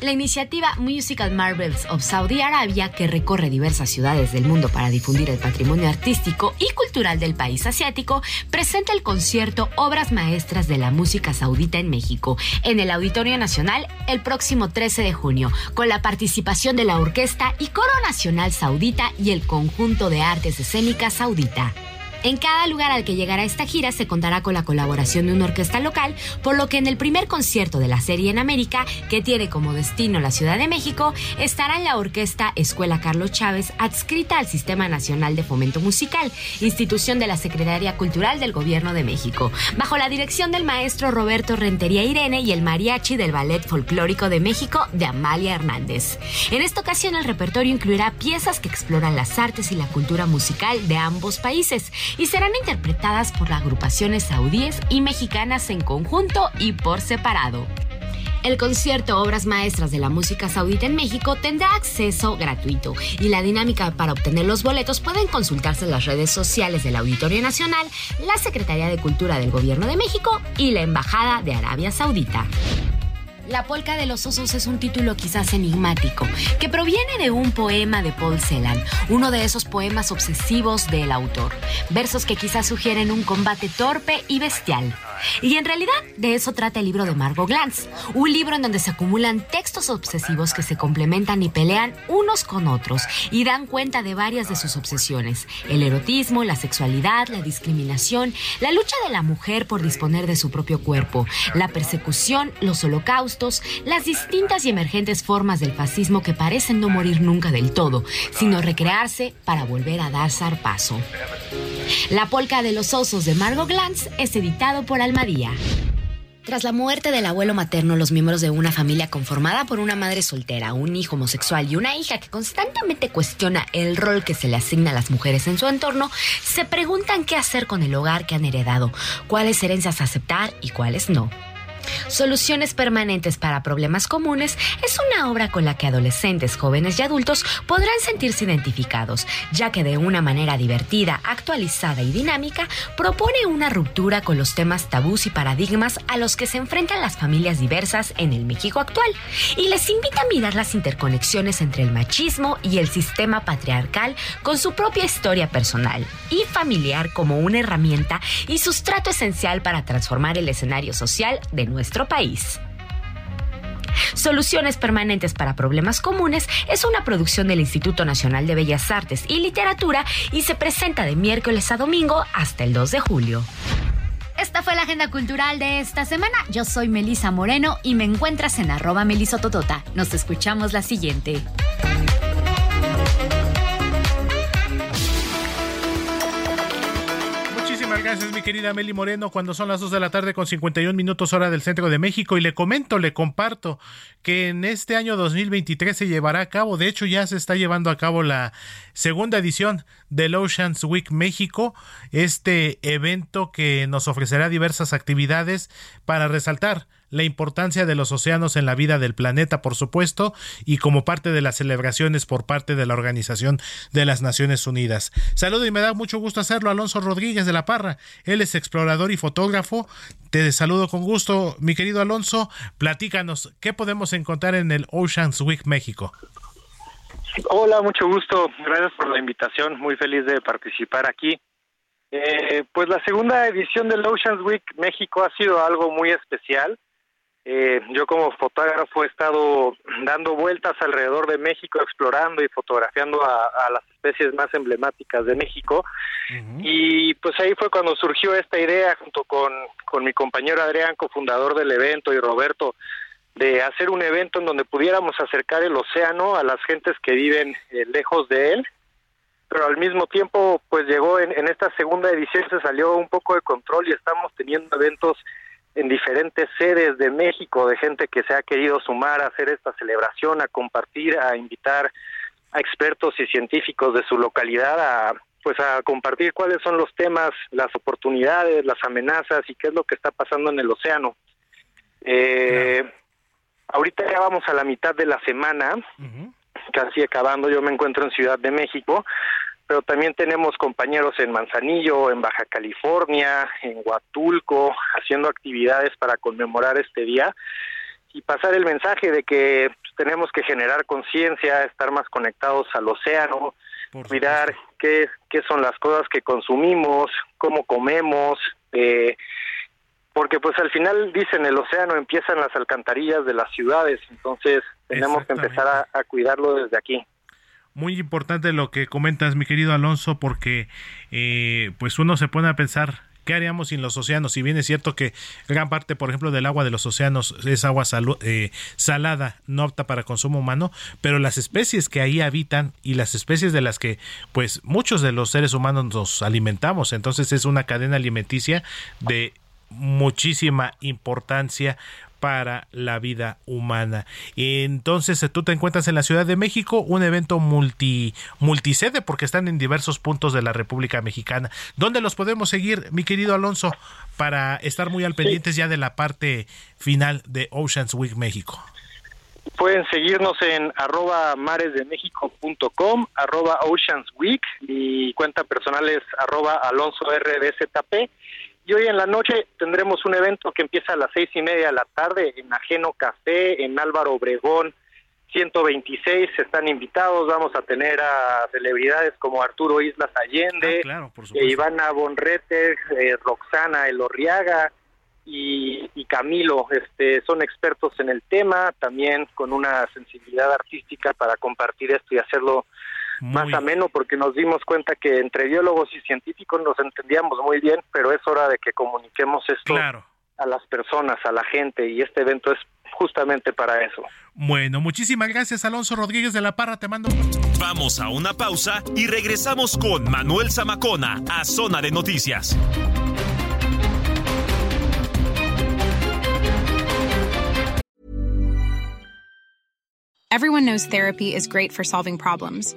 La iniciativa Musical Marvels of Saudi Arabia, que recorre diversas ciudades del mundo para difundir el patrimonio artístico y cultural del país asiático, presenta el concierto Obras Maestras de la Música Saudita en México, en el Auditorio Nacional el próximo 13 de junio, con la participación de la Orquesta y Coro Nacional Saudita y el Conjunto de Artes Escénicas Saudita. En cada lugar al que llegará esta gira se contará con la colaboración de una orquesta local, por lo que en el primer concierto de la serie en América, que tiene como destino la Ciudad de México, estará la orquesta Escuela Carlos Chávez, adscrita al Sistema Nacional de Fomento Musical, institución de la Secretaría Cultural del Gobierno de México, bajo la dirección del maestro Roberto Rentería Irene y el mariachi del Ballet Folclórico de México de Amalia Hernández. En esta ocasión el repertorio incluirá piezas que exploran las artes y la cultura musical de ambos países y serán interpretadas por agrupaciones saudíes y mexicanas en conjunto y por separado. El concierto Obras Maestras de la Música Saudita en México tendrá acceso gratuito y la dinámica para obtener los boletos pueden consultarse en las redes sociales del Auditorio Nacional, la Secretaría de Cultura del Gobierno de México y la Embajada de Arabia Saudita. La polca de los osos es un título quizás enigmático, que proviene de un poema de Paul Celan, uno de esos poemas obsesivos del autor. Versos que quizás sugieren un combate torpe y bestial. Y en realidad de eso trata el libro de Margot Glantz, un libro en donde se acumulan textos obsesivos que se complementan y pelean unos con otros y dan cuenta de varias de sus obsesiones, el erotismo, la sexualidad, la discriminación, la lucha de la mujer por disponer de su propio cuerpo, la persecución, los holocaustos, las distintas y emergentes formas del fascismo que parecen no morir nunca del todo, sino recrearse para volver a dar zarpazo. La polca de los osos de Margot Glantz es editado por Almadía. Tras la muerte del abuelo materno, los miembros de una familia conformada por una madre soltera, un hijo homosexual y una hija que constantemente cuestiona el rol que se le asigna a las mujeres en su entorno, se preguntan qué hacer con el hogar que han heredado, cuáles herencias aceptar y cuáles no. Soluciones permanentes para problemas comunes es una obra con la que adolescentes, jóvenes y adultos podrán sentirse identificados, ya que de una manera divertida, actualizada y dinámica propone una ruptura con los temas tabús y paradigmas a los que se enfrentan las familias diversas en el México actual y les invita a mirar las interconexiones entre el machismo y el sistema patriarcal con su propia historia personal y familiar como una herramienta y sustrato esencial para transformar el escenario social de nuestro país. Soluciones Permanentes para Problemas Comunes es una producción del Instituto Nacional de Bellas Artes y Literatura y se presenta de miércoles a domingo hasta el 2 de julio. Esta fue la agenda cultural de esta semana. Yo soy Melisa Moreno y me encuentras en arroba melisototota. Nos escuchamos la siguiente. Gracias, mi querida Meli Moreno. Cuando son las 2 de la tarde con 51 minutos hora del centro de México, y le comento, le comparto que en este año 2023 se llevará a cabo, de hecho, ya se está llevando a cabo la segunda edición del Oceans Week México, este evento que nos ofrecerá diversas actividades para resaltar la importancia de los océanos en la vida del planeta, por supuesto, y como parte de las celebraciones por parte de la Organización de las Naciones Unidas. Saludo y me da mucho gusto hacerlo Alonso Rodríguez de la Parra. Él es explorador y fotógrafo. Te saludo con gusto, mi querido Alonso. Platícanos, ¿qué podemos encontrar en el Oceans Week México? Hola, mucho gusto. Gracias por la invitación. Muy feliz de participar aquí. Eh, pues la segunda edición del Oceans Week México ha sido algo muy especial. Eh, yo como fotógrafo he estado dando vueltas alrededor de México, explorando y fotografiando a, las especies más emblemáticas de México. Y pues ahí fue cuando surgió esta idea junto con, con mi compañero Adrián, cofundador del evento, y Roberto, de hacer un evento en donde pudiéramos acercar el océano a las gentes que viven eh, lejos de él. Pero al mismo tiempo, pues llegó en, en esta segunda edición, se salió un poco de control y estamos teniendo eventos en diferentes sedes de México de gente que se ha querido sumar a hacer esta celebración, a compartir, a invitar a expertos y científicos de su localidad a pues a compartir cuáles son los temas, las oportunidades, las amenazas y qué es lo que está pasando en el océano. Eh, ahorita ya vamos a la mitad de la semana, casi acabando, yo me encuentro en Ciudad de México, pero también tenemos compañeros en Manzanillo, en Baja California, en Huatulco, haciendo actividades para conmemorar este día. y pasar el mensaje de que tenemos que generar conciencia, estar más conectados al océano, cuidar qué, qué son las cosas que consumimos, cómo comemos, eh, porque pues al final dicen el océano empiezan las alcantarillas de las ciudades, entonces tenemos que empezar a, cuidarlo desde aquí. Muy importante lo que comentas, mi querido Alonso, porque eh, pues uno se pone a pensar ¿Qué haríamos sin los océanos? Si bien es cierto que gran parte, por ejemplo, del agua de los océanos es agua eh, salada, no apta para consumo humano, pero las especies que ahí habitan y las especies de las que, pues, muchos de los seres humanos nos alimentamos, entonces es una cadena alimenticia de muchísima importancia para la vida humana. Entonces, tú te encuentras en la Ciudad de México, un evento multi multisede porque están en diversos puntos de la República Mexicana. ¿Dónde los podemos seguir, mi querido Alonso, para estar muy al pendientes ya de la parte final de Oceans Week México? Pueden seguirnos en arroba maresdemexico.com, arroba Oceans Week y cuenta personal es arroba alonso rdzp y hoy en la noche tendremos un evento que empieza a las seis y media de la tarde en Ajeno Café, en Álvaro Obregón 126. Están invitados. Vamos a tener a celebridades como Arturo Islas Allende, ah, eh, Ivana Bonrete, eh, Roxana Elorriaga y, y Camilo. Este, son expertos en el tema, también con una sensibilidad artística para compartir esto y hacerlo más ameno porque nos dimos cuenta que entre biólogos y científicos nos entendíamos muy bien, pero es hora de que comuniquemos esto a las personas, a la gente y este evento es justamente para eso. Bueno, muchísimas gracias Alonso Rodríguez de la Parra, te mando. Vamos a una pausa y regresamos con Manuel Zamacona a Zona de Noticias. Everyone knows therapy is great for solving problems.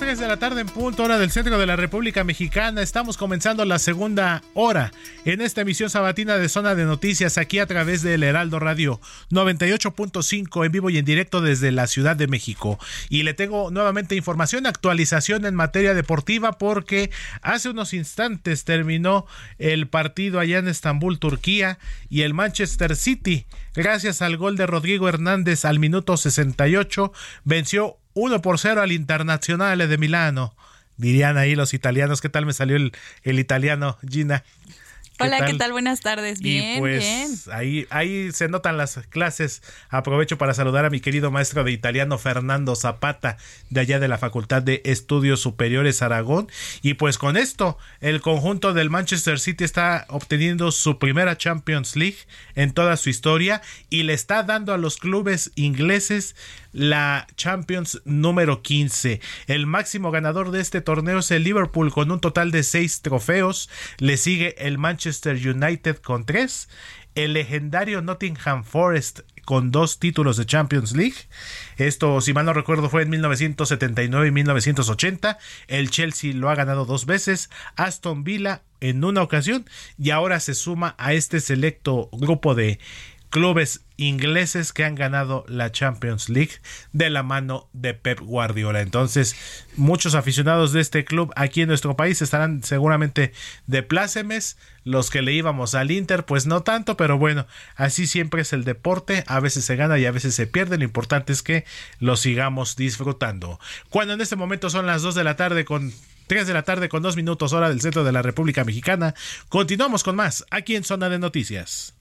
3 de la tarde en punto, hora del centro de la República Mexicana. Estamos comenzando la segunda hora en esta emisión sabatina de Zona de Noticias aquí a través del Heraldo Radio 98.5 en vivo y en directo desde la Ciudad de México. Y le tengo nuevamente información, actualización en materia deportiva porque hace unos instantes terminó el partido allá en Estambul, Turquía y el Manchester City, gracias al gol de Rodrigo Hernández al minuto 68, venció 1 por 0 al Internazionale de Milano. Dirían ahí los italianos. ¿Qué tal me salió el, el italiano, Gina? Hola, ¿qué tal? Buenas tardes. Bien, y pues Ahí, ahí se notan las clases. Aprovecho para saludar a mi querido maestro de italiano Fernando Zapata, de allá de la Facultad de Estudios Superiores Aragón. Y pues con esto, el conjunto del Manchester City está obteniendo su primera Champions League en toda su historia y le está dando a los clubes ingleses la Champions número 15. El máximo ganador de este torneo es el Liverpool con un total de seis trofeos. Le sigue el Manchester United con tres. El legendario Nottingham Forest con dos títulos de Champions League. Esto, si mal no recuerdo, fue en 1979 y 1980. El Chelsea lo ha ganado dos veces. Aston Villa en una ocasión. Y ahora se suma a este selecto grupo de clubes ingleses que han ganado la Champions League de la mano de Pep Guardiola. Entonces, muchos aficionados de este club aquí en nuestro país estarán seguramente de plácemes. Los que le íbamos al Inter, pues no tanto, pero bueno, así siempre es el deporte. A veces se gana y a veces se pierde. Lo importante es que lo sigamos disfrutando. Cuando en este momento son las 2 de la tarde con 3 de la tarde con 2 minutos hora del centro de la República Mexicana. Continuamos con más aquí en Zona de Noticias.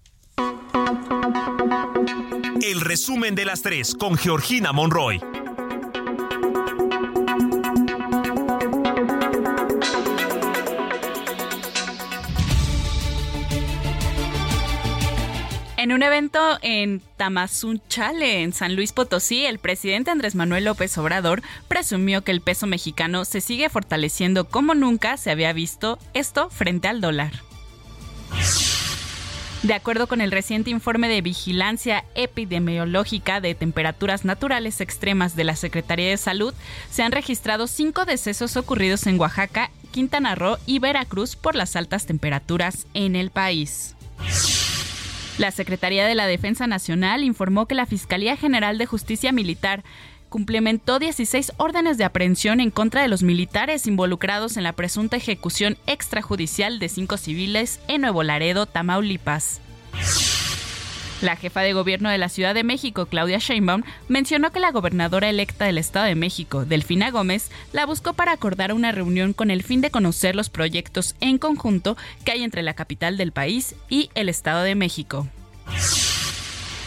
El resumen de las tres con Georgina Monroy. En un evento en Tamazunchale, en San Luis Potosí, el presidente Andrés Manuel López Obrador presumió que el peso mexicano se sigue fortaleciendo como nunca se había visto, esto frente al dólar. De acuerdo con el reciente informe de vigilancia epidemiológica de temperaturas naturales extremas de la Secretaría de Salud, se han registrado cinco decesos ocurridos en Oaxaca, Quintana Roo y Veracruz por las altas temperaturas en el país. La Secretaría de la Defensa Nacional informó que la Fiscalía General de Justicia Militar cumplimentó 16 órdenes de aprehensión en contra de los militares involucrados en la presunta ejecución extrajudicial de cinco civiles en Nuevo Laredo, Tamaulipas. La jefa de gobierno de la Ciudad de México, Claudia Sheinbaum, mencionó que la gobernadora electa del Estado de México, Delfina Gómez, la buscó para acordar una reunión con el fin de conocer los proyectos en conjunto que hay entre la capital del país y el Estado de México.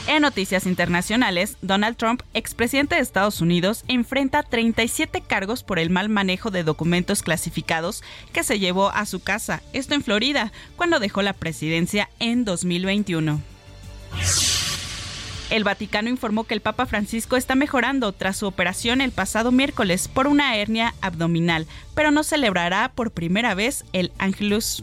En noticias internacionales, Donald Trump, expresidente de Estados Unidos, enfrenta 37 cargos por el mal manejo de documentos clasificados que se llevó a su casa, esto en Florida, cuando dejó la presidencia en 2021. El Vaticano informó que el Papa Francisco está mejorando tras su operación el pasado miércoles por una hernia abdominal, pero no celebrará por primera vez el Angelus.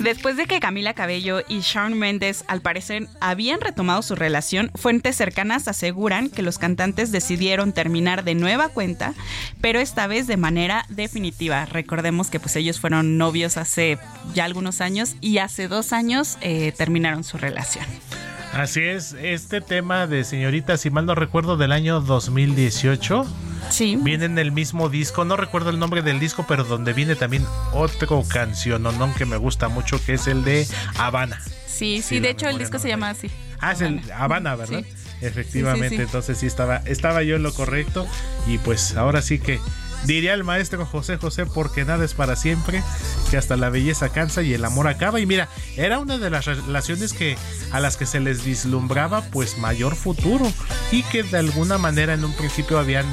Después de que Camila Cabello y Shawn Mendes al parecer habían retomado su relación, fuentes cercanas aseguran que los cantantes decidieron terminar de nueva cuenta, pero esta vez de manera definitiva. Recordemos que pues ellos fueron novios hace ya algunos años y hace dos años eh, terminaron su relación. Así es, este tema de señorita, si mal no recuerdo, del año 2018 Sí. Viene en el mismo disco, no recuerdo el nombre del disco, pero donde viene también otro canción no, que me gusta mucho, que es el de Habana. Sí, sí, de hecho el disco se llama así. Ah, es el Habana, ¿verdad? Efectivamente, entonces sí estaba, estaba yo en lo correcto y pues ahora sí que diría el maestro José José porque nada es para siempre, que hasta la belleza cansa y el amor acaba y mira, era una de las relaciones que a las que se les vislumbraba pues mayor futuro y que de alguna manera en un principio habían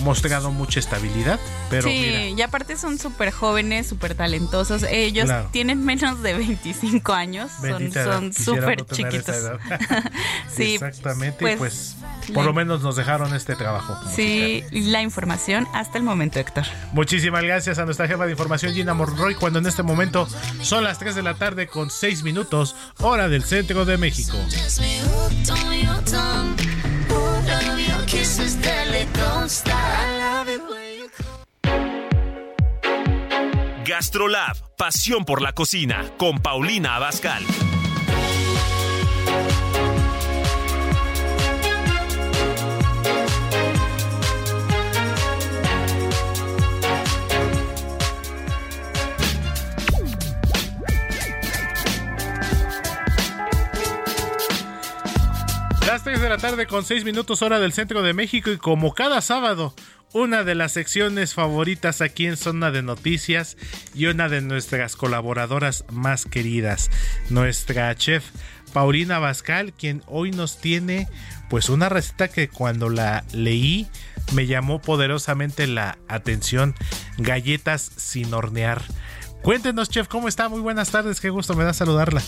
mostrado mucha estabilidad. Pero sí, y aparte son súper jóvenes, súper talentosos. Ellos tienen menos de 25 años, son súper chiquitos. sí, exactamente. Pues, pues por lo menos nos dejaron este trabajo. Sí, la información hasta el momento, Héctor. Muchísimas gracias a nuestra jefa de información, Gina Morroy, cuando en este momento son las 3 de la tarde con 6 minutos, hora del centro de México. Gastrolab, pasión por la cocina, con Paulina Abascal. Las 3 de la tarde con 6 minutos hora del centro de México y como cada sábado, una de las secciones favoritas aquí en Zona de Noticias y una de nuestras colaboradoras más queridas, nuestra chef Paulina Bascal, quien hoy nos tiene pues una receta que cuando la leí me llamó poderosamente la atención, galletas sin hornear. Cuéntenos, chef, ¿cómo está? Muy buenas tardes, qué gusto me da saludarla.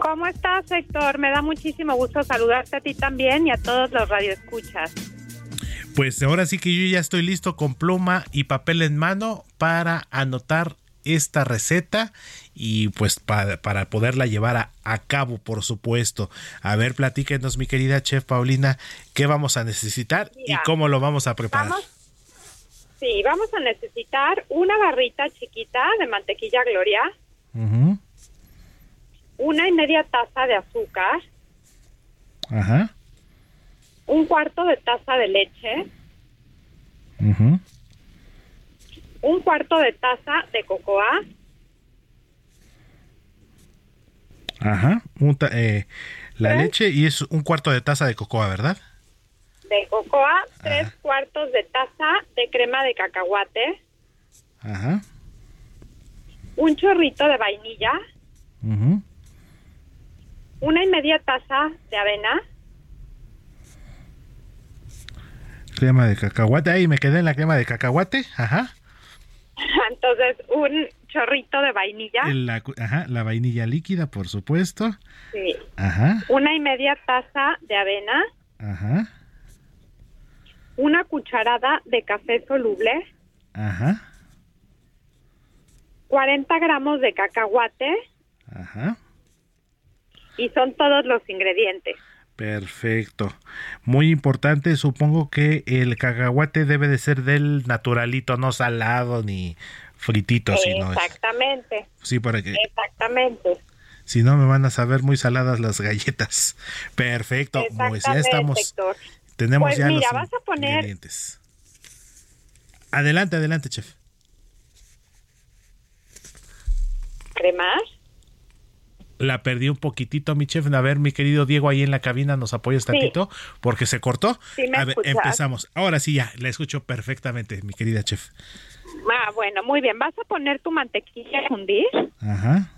¿Cómo estás, Héctor? Me da muchísimo gusto saludarte a ti también y a todos los radioescuchas. Pues ahora sí que yo ya estoy listo con pluma y papel en mano para anotar esta receta y pues para, poderla llevar a, cabo, por supuesto. A ver, platíquenos, mi querida chef Paulina, qué vamos a necesitar y cómo lo vamos a preparar. Sí, vamos a necesitar una barrita chiquita de mantequilla Gloria una y media taza de azúcar. Ajá. Un cuarto de taza de leche. Un cuarto de taza de cocoa. Ajá. Eh, la leche y es un cuarto de taza de cocoa, ¿verdad? De cocoa, tres cuartos de taza crema de cacahuate, Ajá. un chorrito de vainilla, ujú. una y media taza de avena, Crema de cacahuate. Ahí me quedé en la crema de cacahuate. Ajá. entonces un chorrito de vainilla, La, ajá. La vainilla líquida, por supuesto. sí, Ajá. una y media taza de avena, Ajá. Una cucharada de café soluble, Ajá. 40 gramos de cacahuate Ajá. y son todos los ingredientes. Perfecto. Muy importante, supongo que el cacahuate debe de ser del naturalito, no salado ni fritito, sino es. Exactamente, Sí, para que exactamente. si no me van a saber muy saladas las galletas. Perfecto, pues ya Exactamente, estamos. Héctor. Tenemos Pues ya mira, los vas a poner- ingredientes. Adelante, adelante, chef. Cremar, La perdí un poquitito, mi chef. A ver, mi querido Diego, ahí en la cabina nos apoyas Sí. tantito, porque se cortó. Sí, me a ver, escuchas. empezamos. Ahora sí, ya, la escucho perfectamente, mi querida chef. ah, bueno, muy bien, vas a poner tu mantequilla a fundir, Ajá,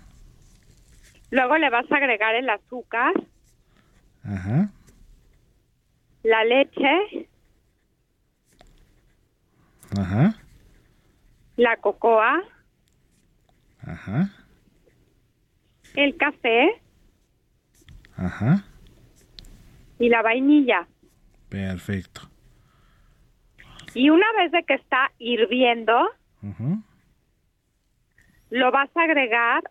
luego le vas a agregar el azúcar, ajá, la leche, ajá, la cocoa, ajá, el café ajá. y la vainilla. Perfecto. Y una vez de que está hirviendo, lo vas a agregar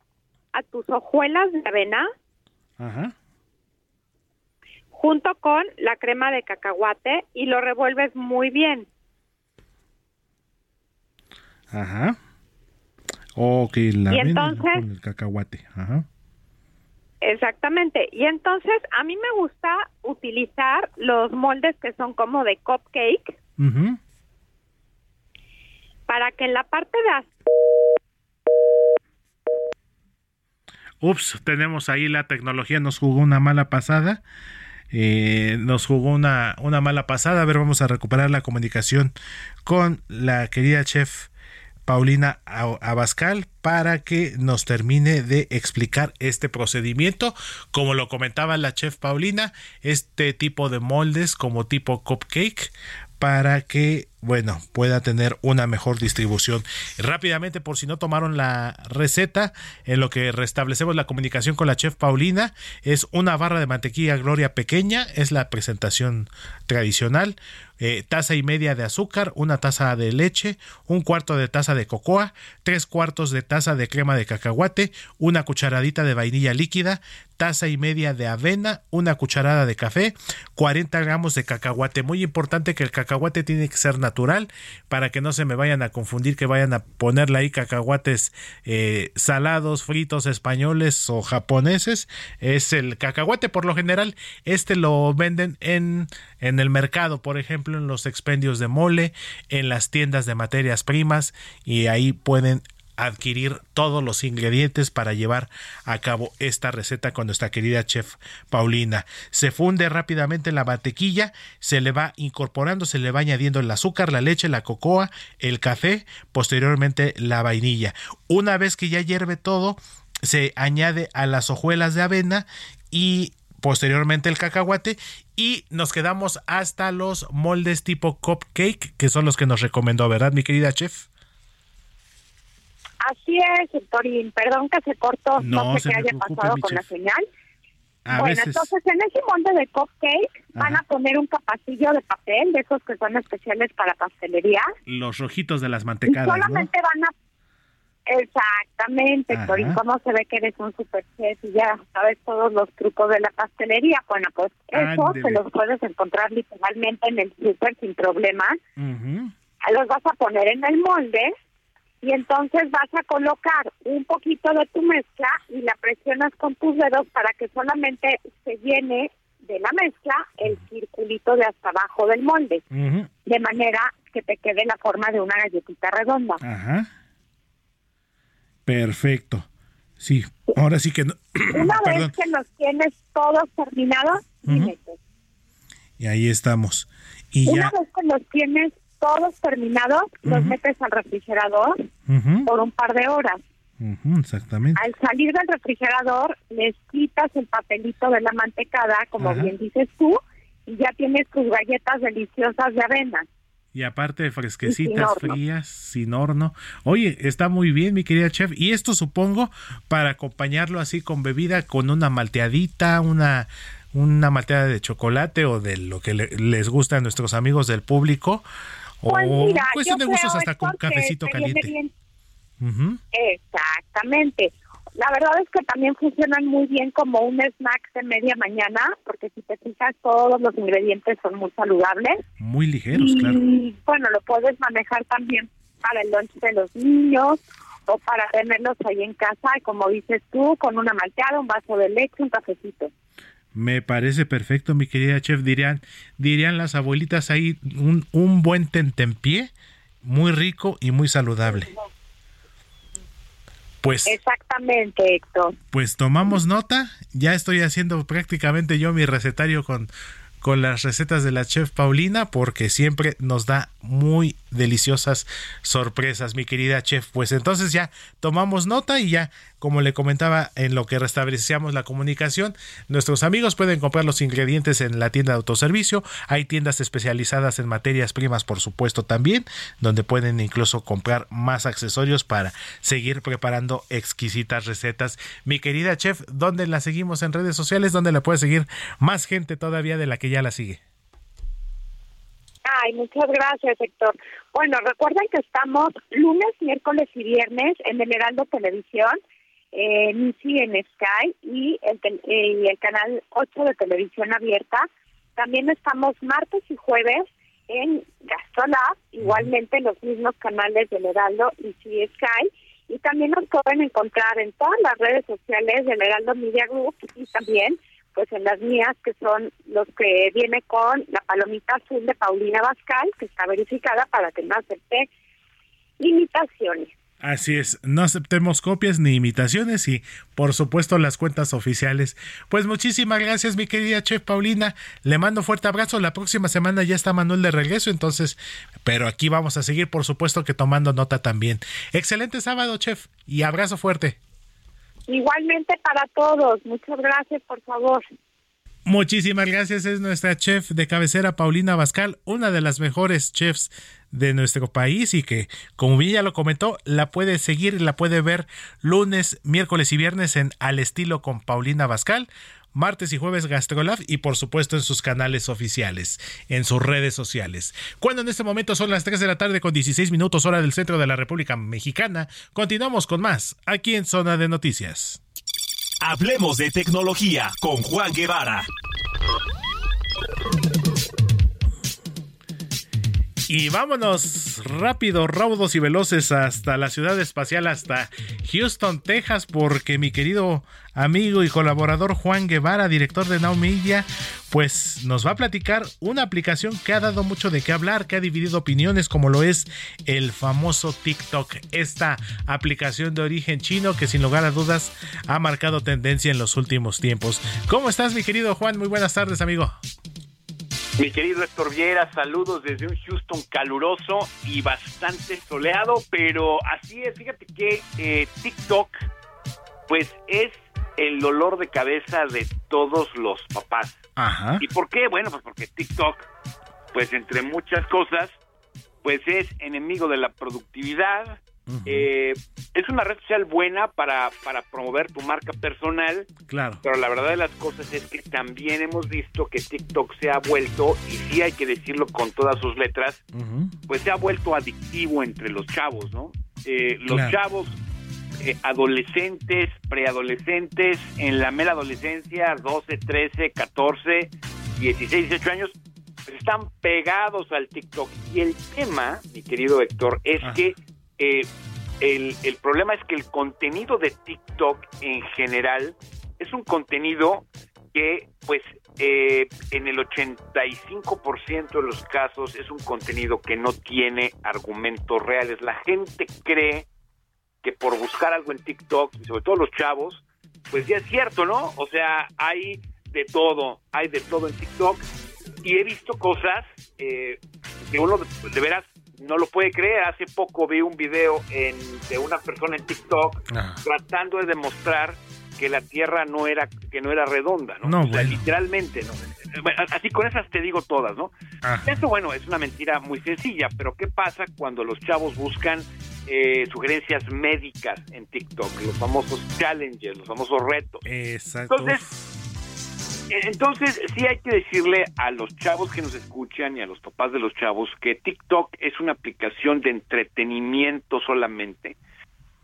a tus hojuelas de avena Ajá. Junto con la crema de cacahuate y lo revuelves muy bien. Ajá. Ok, la Y entonces- con el cacahuate. Ajá. Exactamente. Y entonces a mí me gusta utilizar los moldes que son como de cupcake Ujú. para que en la parte de Ups, tenemos ahí la tecnología, nos jugó una mala pasada. Eh, nos jugó una, una mala pasada. A ver, vamos a recuperar la comunicación con la querida chef Paulina Abascal para que nos termine de explicar este procedimiento. Como lo comentaba la chef Paulina, este tipo de moldes como tipo cupcake para que, bueno, pueda tener una mejor distribución. Rápidamente, por si no tomaron la receta, en lo que restablecemos la comunicación con la chef Paulina, es una barra de mantequilla Gloria pequeña, es la presentación tradicional, eh, taza y media de azúcar, una taza de leche, un cuarto de taza de cocoa, tres cuartos de taza de crema de cacahuate, una cucharadita de vainilla líquida, taza y media de avena, una cucharada de café, 40 gramos de cacahuate. Muy importante que el cacahuate tiene que ser natural para que no se me vayan a confundir que vayan a ponerle ahí cacahuates eh, salados, fritos españoles o japoneses. Es el cacahuate por lo general. Este lo venden en, en el mercado, por ejemplo, en los expendios de mole, en las tiendas de materias primas y ahí pueden adquirir todos los ingredientes para llevar a cabo esta receta con nuestra querida chef Paulina. Se funde rápidamente la mantequilla, se le va incorporando, se le va añadiendo el azúcar, la leche, la cocoa, el café, posteriormente la vainilla. Una vez que ya hierve todo, se añade a las hojuelas de avena y posteriormente el cacahuate y nos quedamos hasta los moldes tipo cupcake que son los que nos recomendó, ¿verdad, mi querida chef? Así es, Torín. Perdón que se cortó. No No, se sé qué haya preocupe, pasado con la señal. A bueno, veces- entonces en ese molde de cupcake van a poner un capacillo de papel, de esos que son especiales para pastelería. Los rojitos de las Y mantecadas, ¿no? solamente van a... Exactamente. Torín. ¿Cómo se ve que eres un super chef y ya sabes todos los trucos de la pastelería? Bueno, pues eso Ándele. se los puedes encontrar literalmente en el súper sin problema. Ujú. los vas a poner en el molde y entonces vas a colocar un poquito de tu mezcla y la presionas con tus dedos para que solamente se llene de la mezcla el circulito de hasta abajo del molde, de manera que te quede la forma de una galletita redonda. Ajá. Perfecto. Sí, ahora sí que no. Una vez que los tienes todos terminados, Ujú. dime, Y ahí estamos. Y una ya. vez que los tienes todos terminados, los metes al refrigerador por un par de horas. exactamente. Al salir del refrigerador, les quitas el papelito de la mantecada, como bien dices tú, y ya tienes tus galletas deliciosas de avena. Y aparte fresquecitas, frías, sin horno. Oye, está muy bien, mi querida chef. Y esto supongo para acompañarlo así con bebida, con una malteadita, una, una malteada de chocolate o de lo que les gusta a nuestros amigos del público. Pues o mira, cuestión yo de gustos hasta con cafecito caliente. bien. Exactamente. La verdad es que también funcionan muy bien como un snack de media mañana, porque si te fijas, todos los ingredientes son muy saludables. Muy ligeros, y claro. bueno, lo puedes manejar también para el lunch de los niños o para tenerlos ahí en casa, y como dices tú, con una malteada, un vaso de leche, un cafecito. Me parece perfecto, mi querida chef. Dirían, dirían las abuelitas ahí, un, un buen tentempié, muy rico y muy saludable. Pues, Exactamente, Héctor. pues tomamos nota. Ya estoy haciendo prácticamente yo mi recetario con, con las recetas de la chef Paulina, porque siempre nos da muy deliciosas sorpresas, mi querida chef. Pues entonces ya tomamos nota y ya, como le comentaba, en lo que restablecíamos la comunicación, nuestros amigos pueden comprar los ingredientes en la tienda de autoservicio. Hay tiendas especializadas en materias primas, por supuesto, también, donde pueden incluso comprar más accesorios para seguir preparando exquisitas recetas. Mi querida chef, ¿dónde la seguimos en redes sociales? ¿Dónde la puede seguir más gente todavía de la que ya la sigue? Ay, muchas gracias, Héctor. Bueno, recuerden que estamos lunes, miércoles y viernes en el Heraldo Televisión, en sí en Sky y el, eh, y el canal 8 de televisión abierta. También estamos martes y jueves en Gastrolab, igualmente en los mismos canales del Heraldo y Sky. Y también nos pueden encontrar en todas las redes sociales del Heraldo Media Group y también pues en las mías que son los que viene con la palomita azul de Paulina Bascal, que está verificada para que no acepte imitaciones. Así es, no aceptemos copias ni imitaciones y por supuesto las cuentas oficiales. Pues muchísimas gracias mi querida chef Paulina, le mando fuerte abrazo, la próxima semana ya está Manuel de regreso, entonces, pero aquí vamos a seguir por supuesto que tomando nota también. Excelente sábado chef y abrazo fuerte. Igualmente para todos, muchas gracias, por favor. Muchísimas gracias, es nuestra chef de cabecera Paulina Bascal, una de las mejores chefs de nuestro país y que, como bien ya lo comentó, la puede seguir, la puede ver lunes, miércoles y viernes en Al Estilo con Paulina Bascal, martes y jueves Gastrolab y por supuesto en sus canales oficiales, en sus redes sociales. Cuando en este momento son las 3 de la tarde con 16 minutos hora del centro de la República Mexicana, continuamos con más aquí en Zona de Noticias. Hablemos de tecnología con Juan Guevara. Y vámonos rápido, raudos y veloces hasta la ciudad espacial, hasta Houston, Texas, porque mi querido amigo y colaborador Juan Guevara, director de Media, pues nos va a platicar una aplicación que ha dado mucho de qué hablar, que ha dividido opiniones, como lo es el famoso TikTok, esta aplicación de origen chino que sin lugar a dudas ha marcado tendencia en los últimos tiempos. ¿Cómo estás, mi querido Juan? Muy buenas tardes, amigo. Mi querido Héctor Viera, saludos desde un Houston caluroso y bastante soleado, pero así es, fíjate que eh, TikTok pues es el dolor de cabeza de todos los papás. Ajá. ¿Y por qué? Bueno, pues porque TikTok, pues entre muchas cosas, pues es enemigo de la productividad. Eh, es una red social buena para, para promover tu marca personal, Claro. pero la verdad de las cosas es que también hemos visto que TikTok se ha vuelto, y sí hay que decirlo con todas sus letras, pues se ha vuelto adictivo entre los chavos, ¿no? Eh, los Claro. chavos eh, adolescentes, preadolescentes, en la mera adolescencia, 12, 13, 14, 16, 18 años, pues están pegados al TikTok. Y el tema, mi querido Héctor, es que eh, el, problema es que el contenido de TikTok en general es un contenido que, pues, eh, en el 85% de los casos es un contenido que no tiene argumentos reales. La gente cree que por buscar algo en TikTok, y sobre todo los chavos, pues ya es cierto, ¿no? O sea, hay de todo, hay de todo en TikTok. Y he visto cosas eh, que uno de veras no lo puede creer. Hace poco vi un video en, de una persona en TikTok tratando de demostrar que la Tierra no era que no era redonda, ¿no? No, O sea, bueno. literalmente, ¿no? Bueno, Así con esas te digo todas, ¿no? Esto, bueno, es una mentira muy sencilla, pero ¿qué pasa cuando los chavos buscan eh, sugerencias médicas en TikTok? Los famosos challenges, los famosos retos. Exacto. Entonces, entonces sí hay que decirle a los chavos que nos escuchan y a los papás de los chavos que TikTok es una aplicación de entretenimiento solamente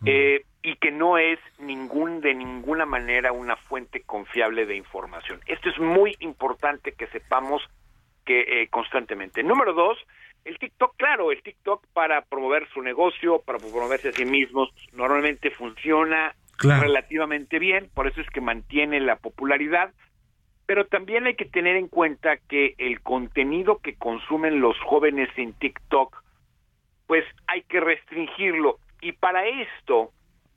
eh, y que no es ningún de ninguna manera una fuente confiable de información. Esto es muy importante que sepamos que eh, constantemente. Número dos, el TikTok, claro, el TikTok para promover su negocio, para promoverse a sí mismos, normalmente funciona Claro. relativamente bien, por eso es que mantiene la popularidad, pero también hay que tener en cuenta que el contenido que consumen los jóvenes en TikTok, pues hay que restringirlo. Y para esto,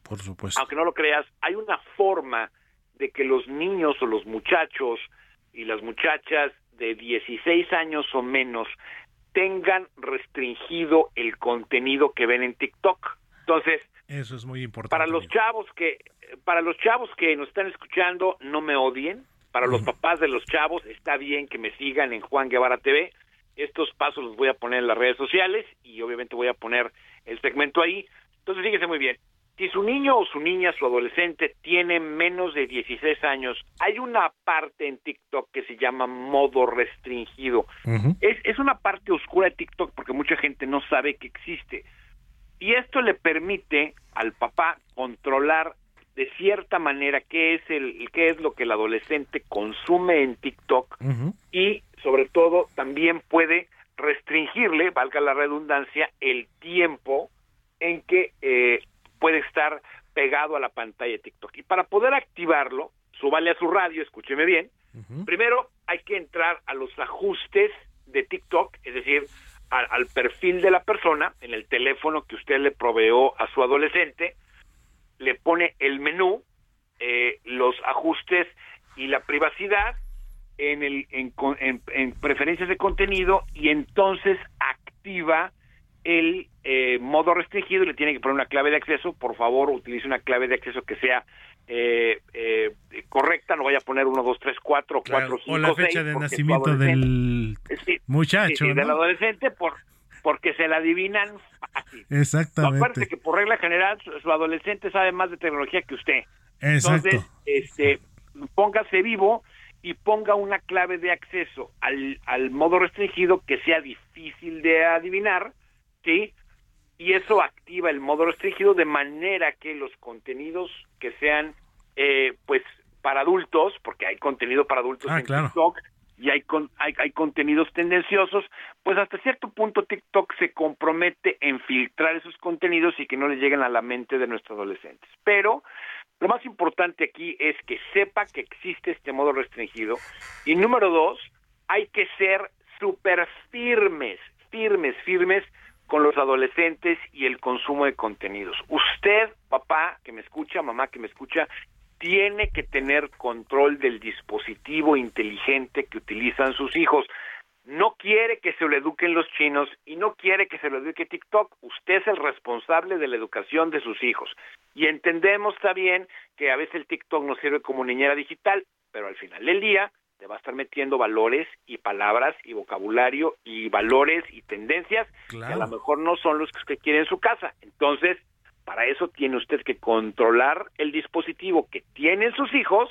Por supuesto. aunque no lo creas, hay una forma de que los niños o los muchachos y las muchachas de 16 años o menos tengan restringido el contenido que ven en TikTok. Entonces, Eso es muy importante. para los chavos que para los chavos que nos están escuchando, no me odien. Para los papás de los chavos, está bien que me sigan en Juan Guevara TV. Estos pasos los voy a poner en las redes sociales y obviamente voy a poner el segmento ahí. Entonces, fíjense muy bien. Si su niño o su niña, su adolescente, tiene menos de 16 años, hay una parte en TikTok que se llama modo restringido. Es, es una parte oscura de TikTok porque mucha gente no sabe que existe. Y esto le permite al papá controlar de cierta manera qué es el qué es lo que el adolescente consume en TikTok y sobre todo también puede restringirle, valga la redundancia, el tiempo en que eh, puede estar pegado a la pantalla de TikTok. Y para poder activarlo, súbale a su radio, escúcheme bien, primero hay que entrar a los ajustes de TikTok, es decir, al, al perfil de la persona en el teléfono que usted le proveó a su adolescente, le pone el menú, eh, los ajustes y la privacidad en, el, en, en- en preferencias de contenido y entonces activa el eh, modo restringido y le tiene que poner una clave de acceso. Por favor, utilice una clave de acceso que sea eh, eh, correcta, no vaya a poner 1, 2, 3, 4, 4, 5, o la fecha de nacimiento del Sí, muchacho, sí, del ¿no? adolescente por porque se la adivinan fácil. Exactamente. Acuérdate que por regla general su, su adolescente sabe más de tecnología que usted. Exacto. Entonces, este, póngase vivo y ponga una clave de acceso al, al modo restringido que sea difícil de adivinar, ¿sí? Y eso activa el modo restringido de manera que los contenidos que sean, eh, pues, para adultos, porque hay contenido para adultos Ah, en claro. TikTok, y hay, con- hay, hay contenidos tendenciosos, pues hasta cierto punto TikTok se compromete en filtrar esos contenidos y que no les lleguen a la mente de nuestros adolescentes. Pero lo más importante aquí es que sepa que existe este modo restringido. Y número dos, hay que ser súper firmes, firmes, firmes con los adolescentes y el consumo de contenidos. Usted, papá que me escucha, mamá que me escucha, tiene que tener control del dispositivo inteligente que utilizan sus hijos. No quiere que se lo eduquen los chinos y no quiere que se lo eduque TikTok. Usted es el responsable de la educación de sus hijos. Y entendemos, bien, que a veces el TikTok nos sirve como niñera digital, pero al final del día te va a estar metiendo valores y palabras y vocabulario y valores y tendencias que a lo mejor no son los que usted quiere en su casa. Entonces, para eso tiene usted que controlar el dispositivo que tienen sus hijos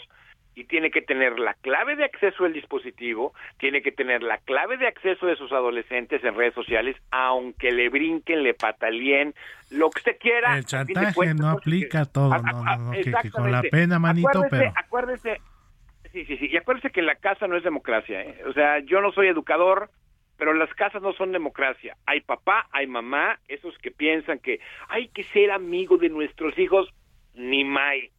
y tiene que tener la clave de acceso al dispositivo, tiene que tener la clave de acceso de sus adolescentes en redes sociales, aunque le brinquen, le pataleen, lo que usted quiera. El chantaje no pues, aplica todo, no, no, no, que- que, con la pena, manito, Acuérdese- pero... Acuérdese, sí, sí, sí, y acuérdese que la casa no es democracia, ¿eh? O sea, yo no soy educador, pero las casas no son democracia. Hay papá, hay mamá, esos que piensan que hay que ser amigo de nuestros hijos, ni mai.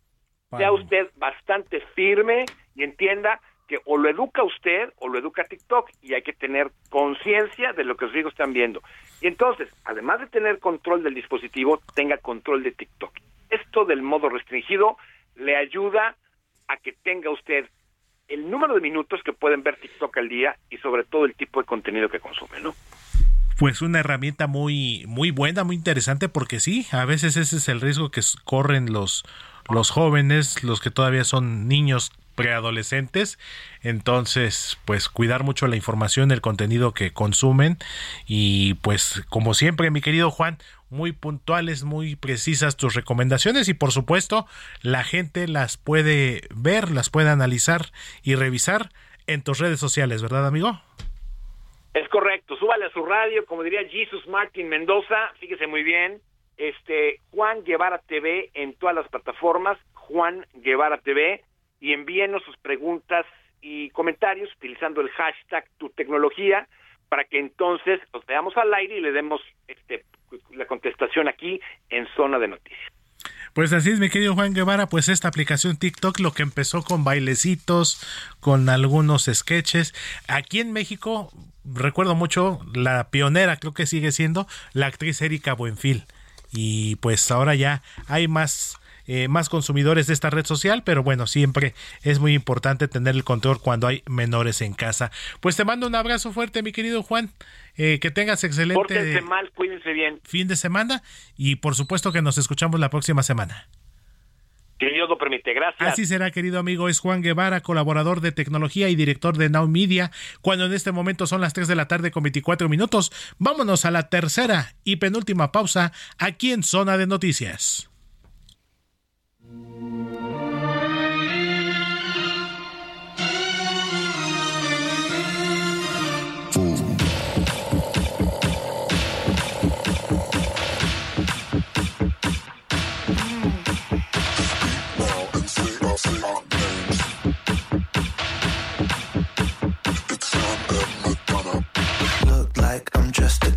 Sea usted bastante firme y entienda que o lo educa usted o lo educa TikTok y hay que tener conciencia de lo que sus hijos están viendo. Y entonces, además de tener control del dispositivo, tenga control de TikTok. Esto del modo restringido le ayuda a que tenga usted el número de minutos que pueden ver TikTok al día y sobre todo el tipo de contenido que consumen, ¿no? Pues una herramienta muy muy buena, muy interesante porque sí, a veces ese es el riesgo que corren los los jóvenes, los que todavía son niños preadolescentes. Entonces, pues cuidar mucho la información, el contenido que consumen y pues como siempre, mi querido Juan, muy puntuales, muy precisas tus recomendaciones y por supuesto la gente las puede ver, las puede analizar y revisar en tus redes sociales, ¿verdad, amigo? Es correcto, súbale a su radio, como diría Jesus Martin Mendoza, fíjese muy bien, este Juan Guevara TV en todas las plataformas, Juan Guevara TV, y envíenos sus preguntas y comentarios utilizando el hashtag tu tecnología para que entonces los veamos al aire y le demos este, la contestación aquí en Zona de Noticias. Pues así es, mi querido Juan Guevara, pues esta aplicación TikTok lo que empezó con bailecitos, con algunos sketches. Aquí en México, recuerdo mucho, la pionera creo que sigue siendo la actriz Erika Buenfil. Y pues ahora ya hay más eh, más consumidores de esta red social, pero bueno, siempre es muy importante tener el control cuando hay menores en casa. Pues te mando un abrazo fuerte, mi querido Juan. Eh, que tengas excelente mal, cuídense bien. fin de semana y por supuesto que nos escuchamos la próxima semana. Que Dios lo permite, gracias. Así será, querido amigo. Es Juan Guevara, colaborador de tecnología y director de Now Media. Cuando en este momento son las 3 de la tarde con 24 minutos, vámonos a la tercera y penúltima pausa aquí en Zona de Noticias. just a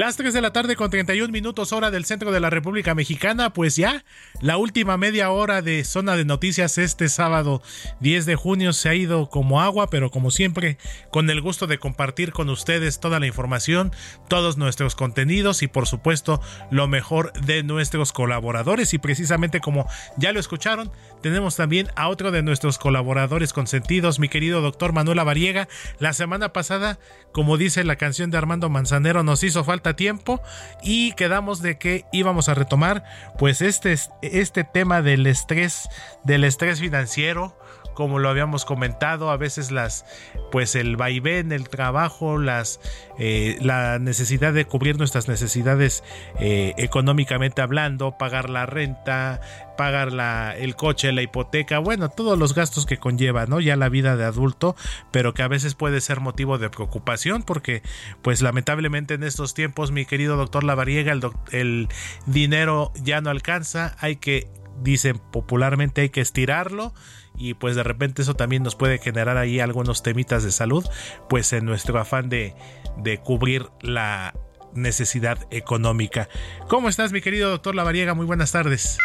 Las 3 de la tarde con 31 minutos hora del centro de la República Mexicana, pues ya la última media hora de zona de noticias este sábado 10 de junio se ha ido como agua, pero como siempre con el gusto de compartir con ustedes toda la información, todos nuestros contenidos y por supuesto lo mejor de nuestros colaboradores. Y precisamente como ya lo escucharon, tenemos también a otro de nuestros colaboradores consentidos, mi querido doctor Manuel Avariega. La semana pasada, como dice la canción de Armando Manzanero, nos hizo falta tiempo y quedamos de que íbamos a retomar pues este, este tema del estrés, del estrés financiero, como lo habíamos comentado, a veces las, pues el vaivén, el trabajo, las, eh, la necesidad de cubrir nuestras necesidades eh, económicamente hablando, pagar la renta, pagar la, el coche, la hipoteca, bueno, todos los gastos que conlleva, ¿no? Ya la vida de adulto, pero que a veces puede ser motivo de preocupación porque, pues lamentablemente en estos tiempos, mi querido doctor Lavariega, el, el dinero ya no alcanza, hay que, dicen popularmente, hay que estirarlo y pues de repente eso también nos puede generar ahí algunos temitas de salud, pues en nuestro afán de, de cubrir la necesidad económica. ¿Cómo estás mi querido doctor Lavariega? Muy buenas tardes.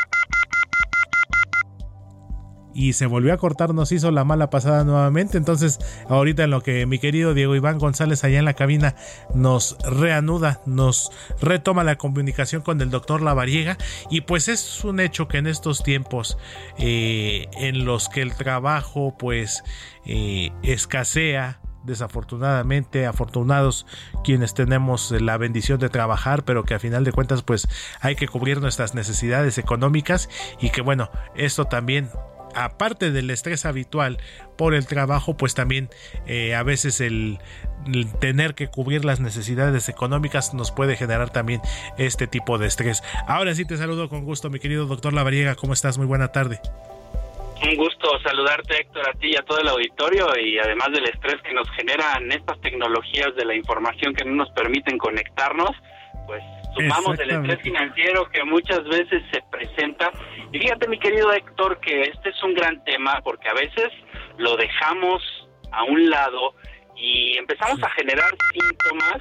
Y se volvió a cortar, nos hizo la mala pasada nuevamente. Entonces, ahorita en lo que mi querido Diego Iván González allá en la cabina nos reanuda, nos retoma la comunicación con el doctor Lavariega. Y pues es un hecho que en estos tiempos eh, en los que el trabajo pues eh, escasea, desafortunadamente, afortunados quienes tenemos la bendición de trabajar, pero que a final de cuentas pues hay que cubrir nuestras necesidades económicas y que bueno, esto también aparte del estrés habitual por el trabajo, pues también eh, a veces el, tener que cubrir las necesidades económicas nos puede generar también este tipo de estrés. Ahora sí te saludo con gusto, mi querido doctor Lavariega, ¿cómo estás? Muy buena tarde. Un gusto saludarte, Héctor, a ti y a todo el auditorio y además del estrés que nos generan estas tecnologías de la información que no nos permiten conectarnos, pues sumamos el estrés financiero que muchas veces se presenta. Y fíjate, mi querido Héctor, que este es un gran tema porque a veces lo dejamos a un lado y empezamos a generar síntomas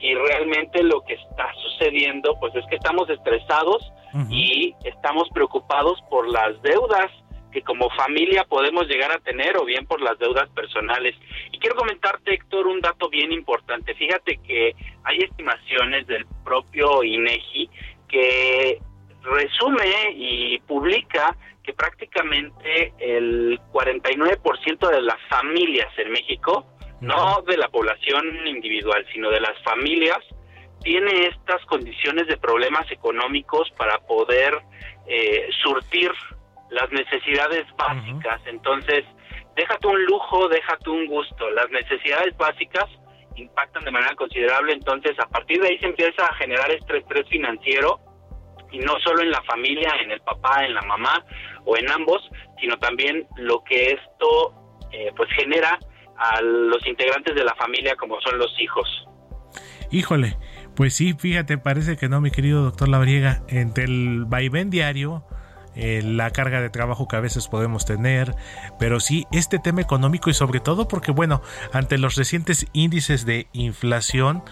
y realmente lo que está sucediendo pues es que estamos estresados y estamos preocupados por las deudas que como familia podemos llegar a tener o bien por las deudas personales. Y quiero comentarte, Héctor, un dato bien importante. Fíjate que hay estimaciones del propio INEGI que resume y publica que prácticamente el 49% de las familias en México, no de la población individual, sino de las familias, tiene estas condiciones de problemas económicos para poder eh, surtir las necesidades básicas. Entonces, déjate un lujo, déjate un gusto. Las necesidades básicas impactan de manera considerable, entonces a partir de ahí se empieza a generar este estrés financiero y no solo en la familia, en el papá, en la mamá o en ambos, sino también lo que esto eh, pues genera a los integrantes de la familia como son los hijos. Híjole, pues sí, fíjate, parece que no, mi querido doctor Labriega, entre el vaivén diario, eh, la carga de trabajo que a veces podemos tener, pero sí este tema económico y sobre todo porque bueno, ante los recientes índices de inflación,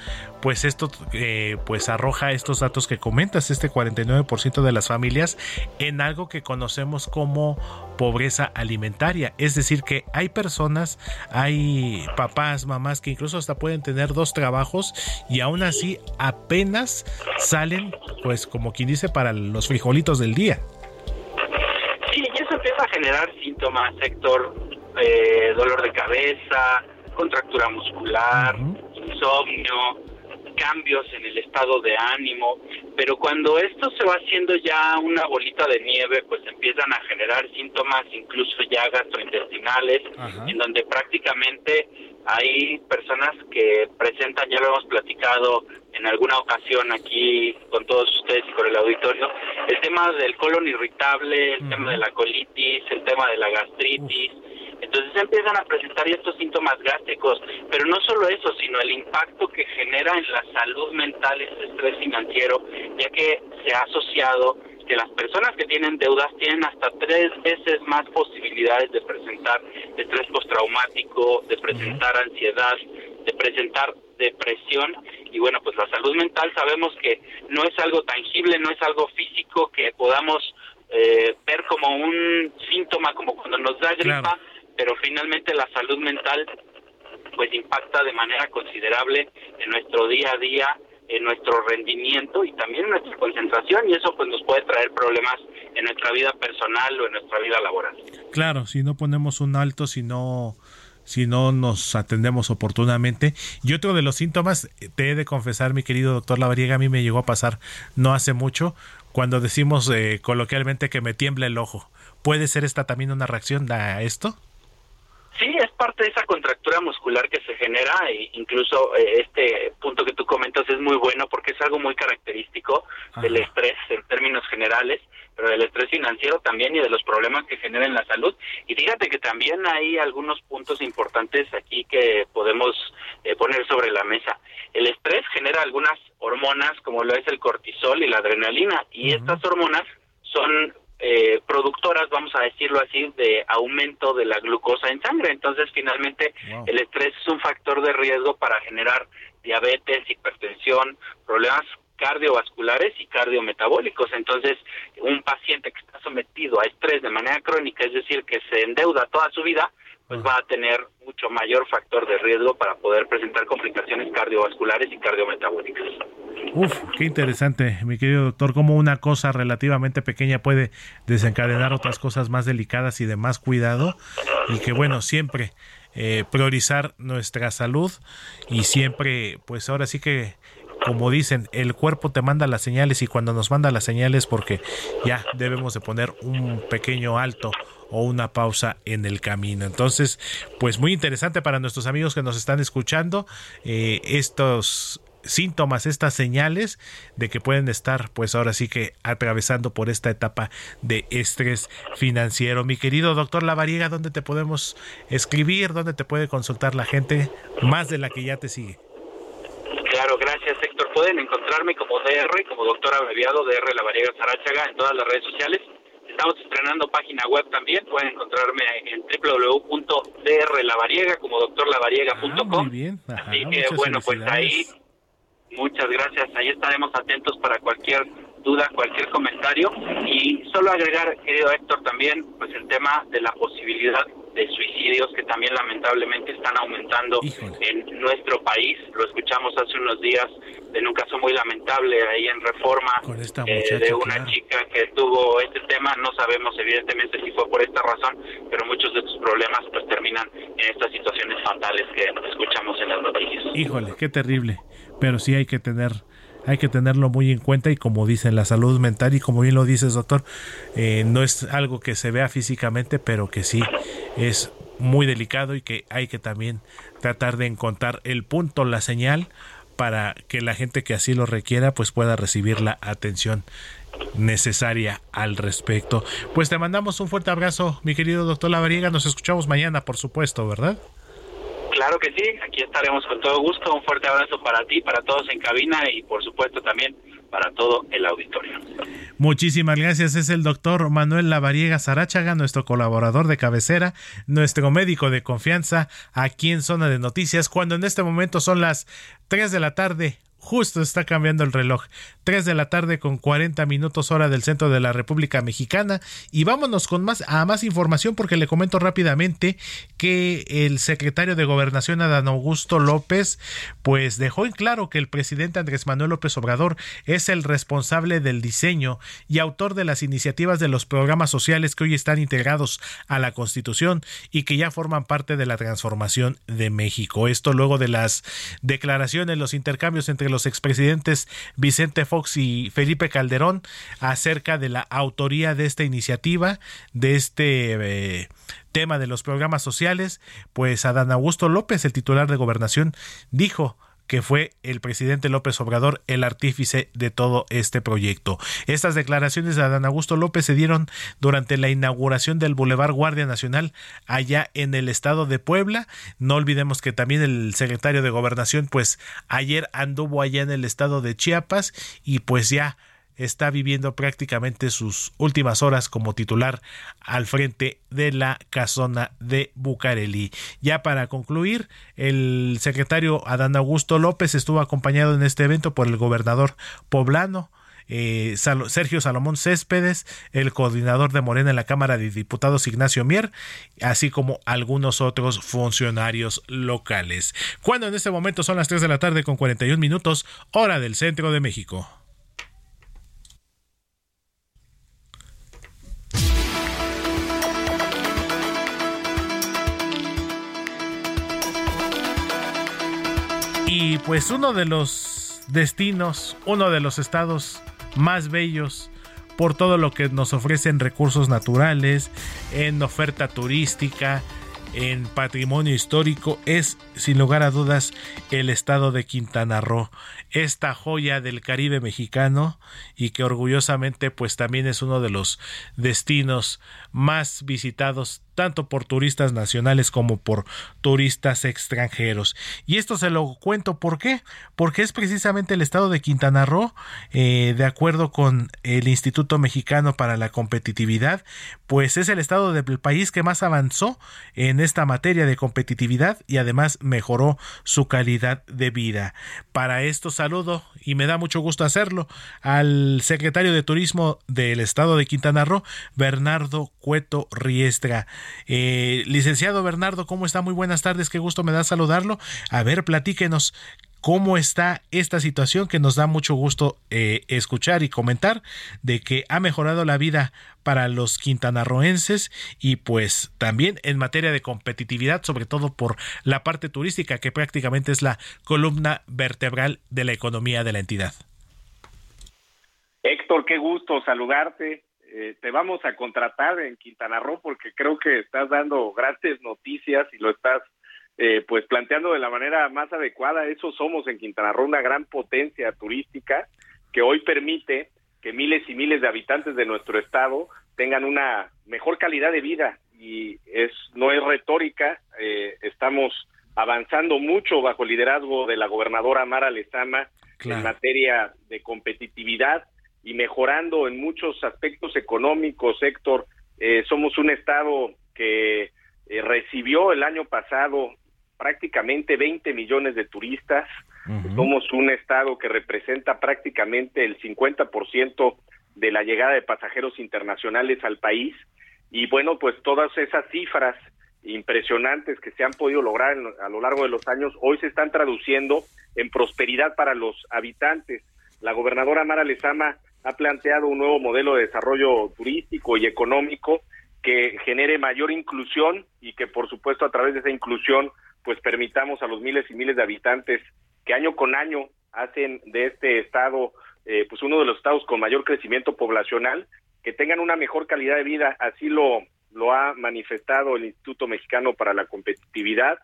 pues esto eh, pues arroja estos datos que comentas, este 49% de las familias en algo que conocemos como pobreza alimentaria, es decir que hay personas, hay papás, mamás que incluso hasta pueden tener dos trabajos y aún así apenas salen pues como quien dice para los frijolitos del día generar síntomas, sector eh, dolor de cabeza, contractura muscular, insomnio, cambios en el estado de ánimo, pero cuando esto se va haciendo ya una bolita de nieve, pues empiezan a generar síntomas incluso ya gastrointestinales, en donde prácticamente hay personas que presentan, ya lo hemos platicado en alguna ocasión aquí con todos ustedes y con el auditorio, el tema del colon irritable, el tema de la colitis, el tema de la gastritis. Entonces empiezan a presentar estos síntomas gástricos, pero no solo eso, sino el impacto que genera en la salud mental este estrés financiero, ya que se ha asociado que las personas que tienen deudas tienen hasta tres veces más posibilidades de presentar estrés postraumático, de presentar ansiedad, de presentar depresión. Y bueno, pues la salud mental sabemos que no es algo tangible, no es algo físico que podamos eh, ver como un síntoma, como cuando nos da gripa, pero finalmente la salud mental pues impacta de manera considerable en nuestro día a día en nuestro rendimiento y también en nuestra concentración y eso pues nos puede traer problemas en nuestra vida personal o en nuestra vida laboral. Claro, si no ponemos un alto, si no si no nos atendemos oportunamente. Y otro de los síntomas, te he de confesar, mi querido doctor Lavariega, a mí me llegó a pasar no hace mucho, cuando decimos eh, coloquialmente que me tiembla el ojo. ¿Puede ser esta también una reacción a esto? Sí, es parte de esa contractura muscular que se genera e incluso eh, este punto que tú comentas es muy bueno porque es algo muy característico del estrés en términos generales, pero del estrés financiero también y de los problemas que genera en la salud. Y fíjate que también hay algunos puntos importantes aquí que podemos eh, poner sobre la mesa. El estrés genera algunas hormonas como lo es el cortisol y la adrenalina y estas hormonas son eh, productoras, vamos a decirlo así, de aumento de la glucosa en sangre. Entonces, finalmente, el estrés es un factor de riesgo para generar diabetes, hipertensión, problemas cardiovasculares y cardiometabólicos. Entonces, un paciente que está sometido a estrés de manera crónica, es decir, que se endeuda toda su vida, pues va a tener mucho mayor factor de riesgo para poder presentar complicaciones cardiovasculares y cardiometabólicas. Uf, qué interesante, mi querido doctor, cómo una cosa relativamente pequeña puede desencadenar otras cosas más delicadas y de más cuidado y que bueno, siempre eh, priorizar nuestra salud y siempre, pues ahora sí que como dicen, el cuerpo te manda las señales y cuando nos manda las señales porque ya debemos de poner un pequeño alto o una pausa en el camino. Entonces, pues muy interesante para nuestros amigos que nos están escuchando eh, estos síntomas, estas señales de que pueden estar pues ahora sí que atravesando por esta etapa de estrés financiero. Mi querido doctor Lavariega, ¿dónde te podemos escribir? ¿Dónde te puede consultar la gente más de la que ya te sigue? Claro, gracias Héctor. Pueden encontrarme como DR, como doctor abreviado DR Lavariega Sarachaga en todas las redes sociales. Estamos estrenando página web también. Pueden encontrarme en www.drlavariega como doctorlavariega.com. Ah, muy bien. Así que bueno, pues ahí muchas gracias. Ahí estaremos atentos para cualquier duda, cualquier comentario. Y solo agregar, querido Héctor, también pues el tema de la posibilidad de suicidios que también lamentablemente están aumentando en nuestro país. Lo escuchamos hace unos días en un caso muy lamentable ahí en Reforma eh, de una chica que tuvo este tema. No sabemos evidentemente si fue por esta razón, pero muchos de sus problemas pues terminan en estas situaciones fatales que escuchamos en las noticias. Híjole, qué terrible. Pero sí hay que tener hay que tenerlo muy en cuenta y como dicen la salud mental y como bien lo dices doctor eh, no es algo que se vea físicamente pero que sí es muy delicado y que hay que también tratar de encontrar el punto la señal para que la gente que así lo requiera pues pueda recibir la atención necesaria al respecto. Pues te mandamos un fuerte abrazo, mi querido doctor Lavariega. Nos escuchamos mañana, por supuesto, ¿verdad? Claro que sí, aquí estaremos con todo gusto. Un fuerte abrazo para ti, para todos en cabina y por supuesto también para todo el auditorio. Muchísimas gracias. Es el doctor Manuel Lavariega Sarachaga, nuestro colaborador de cabecera, nuestro médico de confianza aquí en Zona de Noticias, cuando en este momento son las 3 de la tarde, Justo está cambiando el reloj. 3 de la tarde con 40 minutos hora del centro de la República Mexicana. Y vámonos con más, a más información porque le comento rápidamente que el secretario de Gobernación Adán Augusto López pues dejó en claro que el presidente Andrés Manuel López Obrador es el responsable del diseño y autor de las iniciativas de los programas sociales que hoy están integrados a la Constitución y que ya forman parte de la transformación de México. Esto luego de las declaraciones, los intercambios entre los expresidentes Vicente Fox y Felipe Calderón acerca de la autoría de esta iniciativa, de este eh, tema de los programas sociales, pues Adán Augusto López, el titular de gobernación, dijo que fue el presidente López Obrador el artífice de todo este proyecto. Estas declaraciones de Adán Augusto López se dieron durante la inauguración del Boulevard Guardia Nacional allá en el estado de Puebla. No olvidemos que también el secretario de Gobernación pues ayer anduvo allá en el estado de Chiapas y pues ya está viviendo prácticamente sus últimas horas como titular al frente de la casona de Bucareli. Ya para concluir, el secretario Adán Augusto López estuvo acompañado en este evento por el gobernador poblano. Eh, Sergio Salomón Céspedes, el coordinador de Morena en la Cámara de Diputados Ignacio Mier, así como algunos otros funcionarios locales. Cuando en este momento son las 3 de la tarde con 41 minutos, hora del centro de México. Y pues uno de los destinos, uno de los estados más bellos por todo lo que nos ofrecen recursos naturales, en oferta turística, en patrimonio histórico es sin lugar a dudas el estado de Quintana Roo, esta joya del Caribe mexicano y que orgullosamente pues también es uno de los destinos más visitados tanto por turistas nacionales como por turistas extranjeros. Y esto se lo cuento por qué, porque es precisamente el estado de Quintana Roo, eh, de acuerdo con el Instituto Mexicano para la Competitividad, pues es el estado del país que más avanzó en esta materia de competitividad y además mejoró su calidad de vida. Para esto saludo y me da mucho gusto hacerlo al secretario de Turismo del estado de Quintana Roo, Bernardo Cueto Riestra. Eh, licenciado Bernardo, ¿cómo está? Muy buenas tardes, qué gusto me da saludarlo. A ver, platíquenos cómo está esta situación que nos da mucho gusto eh, escuchar y comentar de que ha mejorado la vida para los quintanarroenses y pues también en materia de competitividad, sobre todo por la parte turística que prácticamente es la columna vertebral de la economía de la entidad. Héctor, qué gusto saludarte. Eh, te vamos a contratar en Quintana Roo porque creo que estás dando grandes noticias y lo estás eh, pues planteando de la manera más adecuada. Eso somos en Quintana Roo, una gran potencia turística que hoy permite que miles y miles de habitantes de nuestro estado tengan una mejor calidad de vida. Y es no es retórica, eh, estamos avanzando mucho bajo el liderazgo de la gobernadora Mara Lezama en materia de competitividad y mejorando en muchos aspectos económicos, Héctor. Eh, somos un estado que recibió el año pasado prácticamente 20 millones de turistas. Somos un estado que representa prácticamente el 50% de la llegada de pasajeros internacionales al país. Y bueno, pues todas esas cifras impresionantes que se han podido lograr a lo largo de los años hoy se están traduciendo en prosperidad para los habitantes. La gobernadora Mara Lezama ha planteado un nuevo modelo de desarrollo turístico y económico que genere mayor inclusión y que por supuesto a través de esa inclusión pues permitamos a los miles y miles de habitantes que año con año hacen de este estado eh, pues uno de los estados con mayor crecimiento poblacional que tengan una mejor calidad de vida. Así lo lo ha manifestado el Instituto Mexicano para la Competitividad.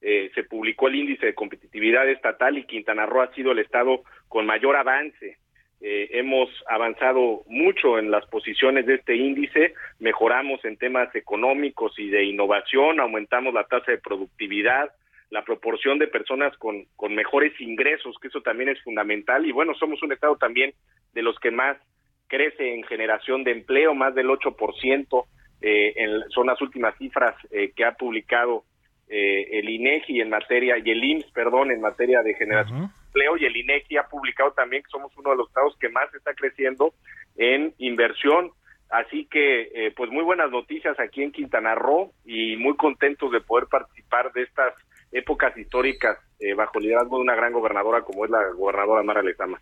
Eh, se publicó el índice de competitividad estatal y Quintana Roo ha sido el estado con mayor avance eh, hemos avanzado mucho en las posiciones de este índice, mejoramos en temas económicos y de innovación, aumentamos la tasa de productividad, la proporción de personas con, con mejores ingresos, que eso también es fundamental, y bueno, somos un estado también de los que más crece en generación de empleo, más del 8%, eh, en, son las últimas cifras eh, que ha publicado eh, el INEGI en materia, y el IMSS, perdón, en materia de generación empleo y el INEGI ha publicado también que somos uno de los estados que más está creciendo en inversión. Así que, eh, pues muy buenas noticias aquí en Quintana Roo y muy contentos de poder participar de estas épocas históricas eh, bajo liderazgo de una gran gobernadora como es la gobernadora Mara Lezama.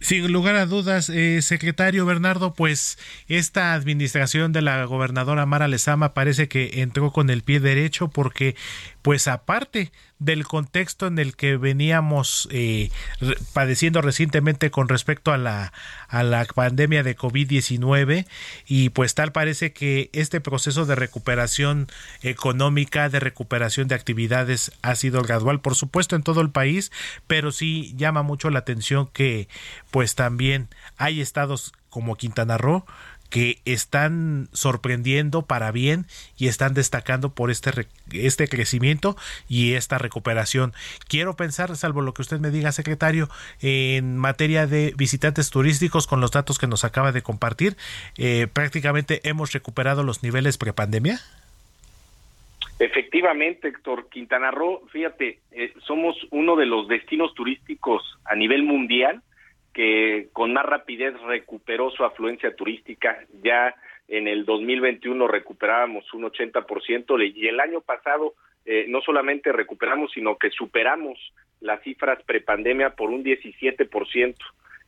Sin lugar a dudas, eh, secretario Bernardo, pues esta administración de la gobernadora Mara Lezama parece que entró con el pie derecho porque, pues aparte del contexto en el que veníamos eh, padeciendo recientemente con respecto a la, a la pandemia de COVID-19 y pues tal parece que este proceso de recuperación económica, de recuperación de actividades ha sido gradual, por supuesto en todo el país, pero sí llama mucho la atención que pues también hay estados como Quintana Roo que están sorprendiendo para bien y están destacando por este, este crecimiento y esta recuperación. Quiero pensar, salvo lo que usted me diga, secretario, en materia de visitantes turísticos, con los datos que nos acaba de compartir, eh, prácticamente hemos recuperado los niveles prepandemia. Efectivamente, Héctor Quintana Roo, fíjate, eh, somos uno de los destinos turísticos a nivel mundial que con más rapidez recuperó su afluencia turística. Ya en el 2021 recuperábamos un 80% y el año pasado eh, no solamente recuperamos, sino que superamos las cifras prepandemia por un 17%.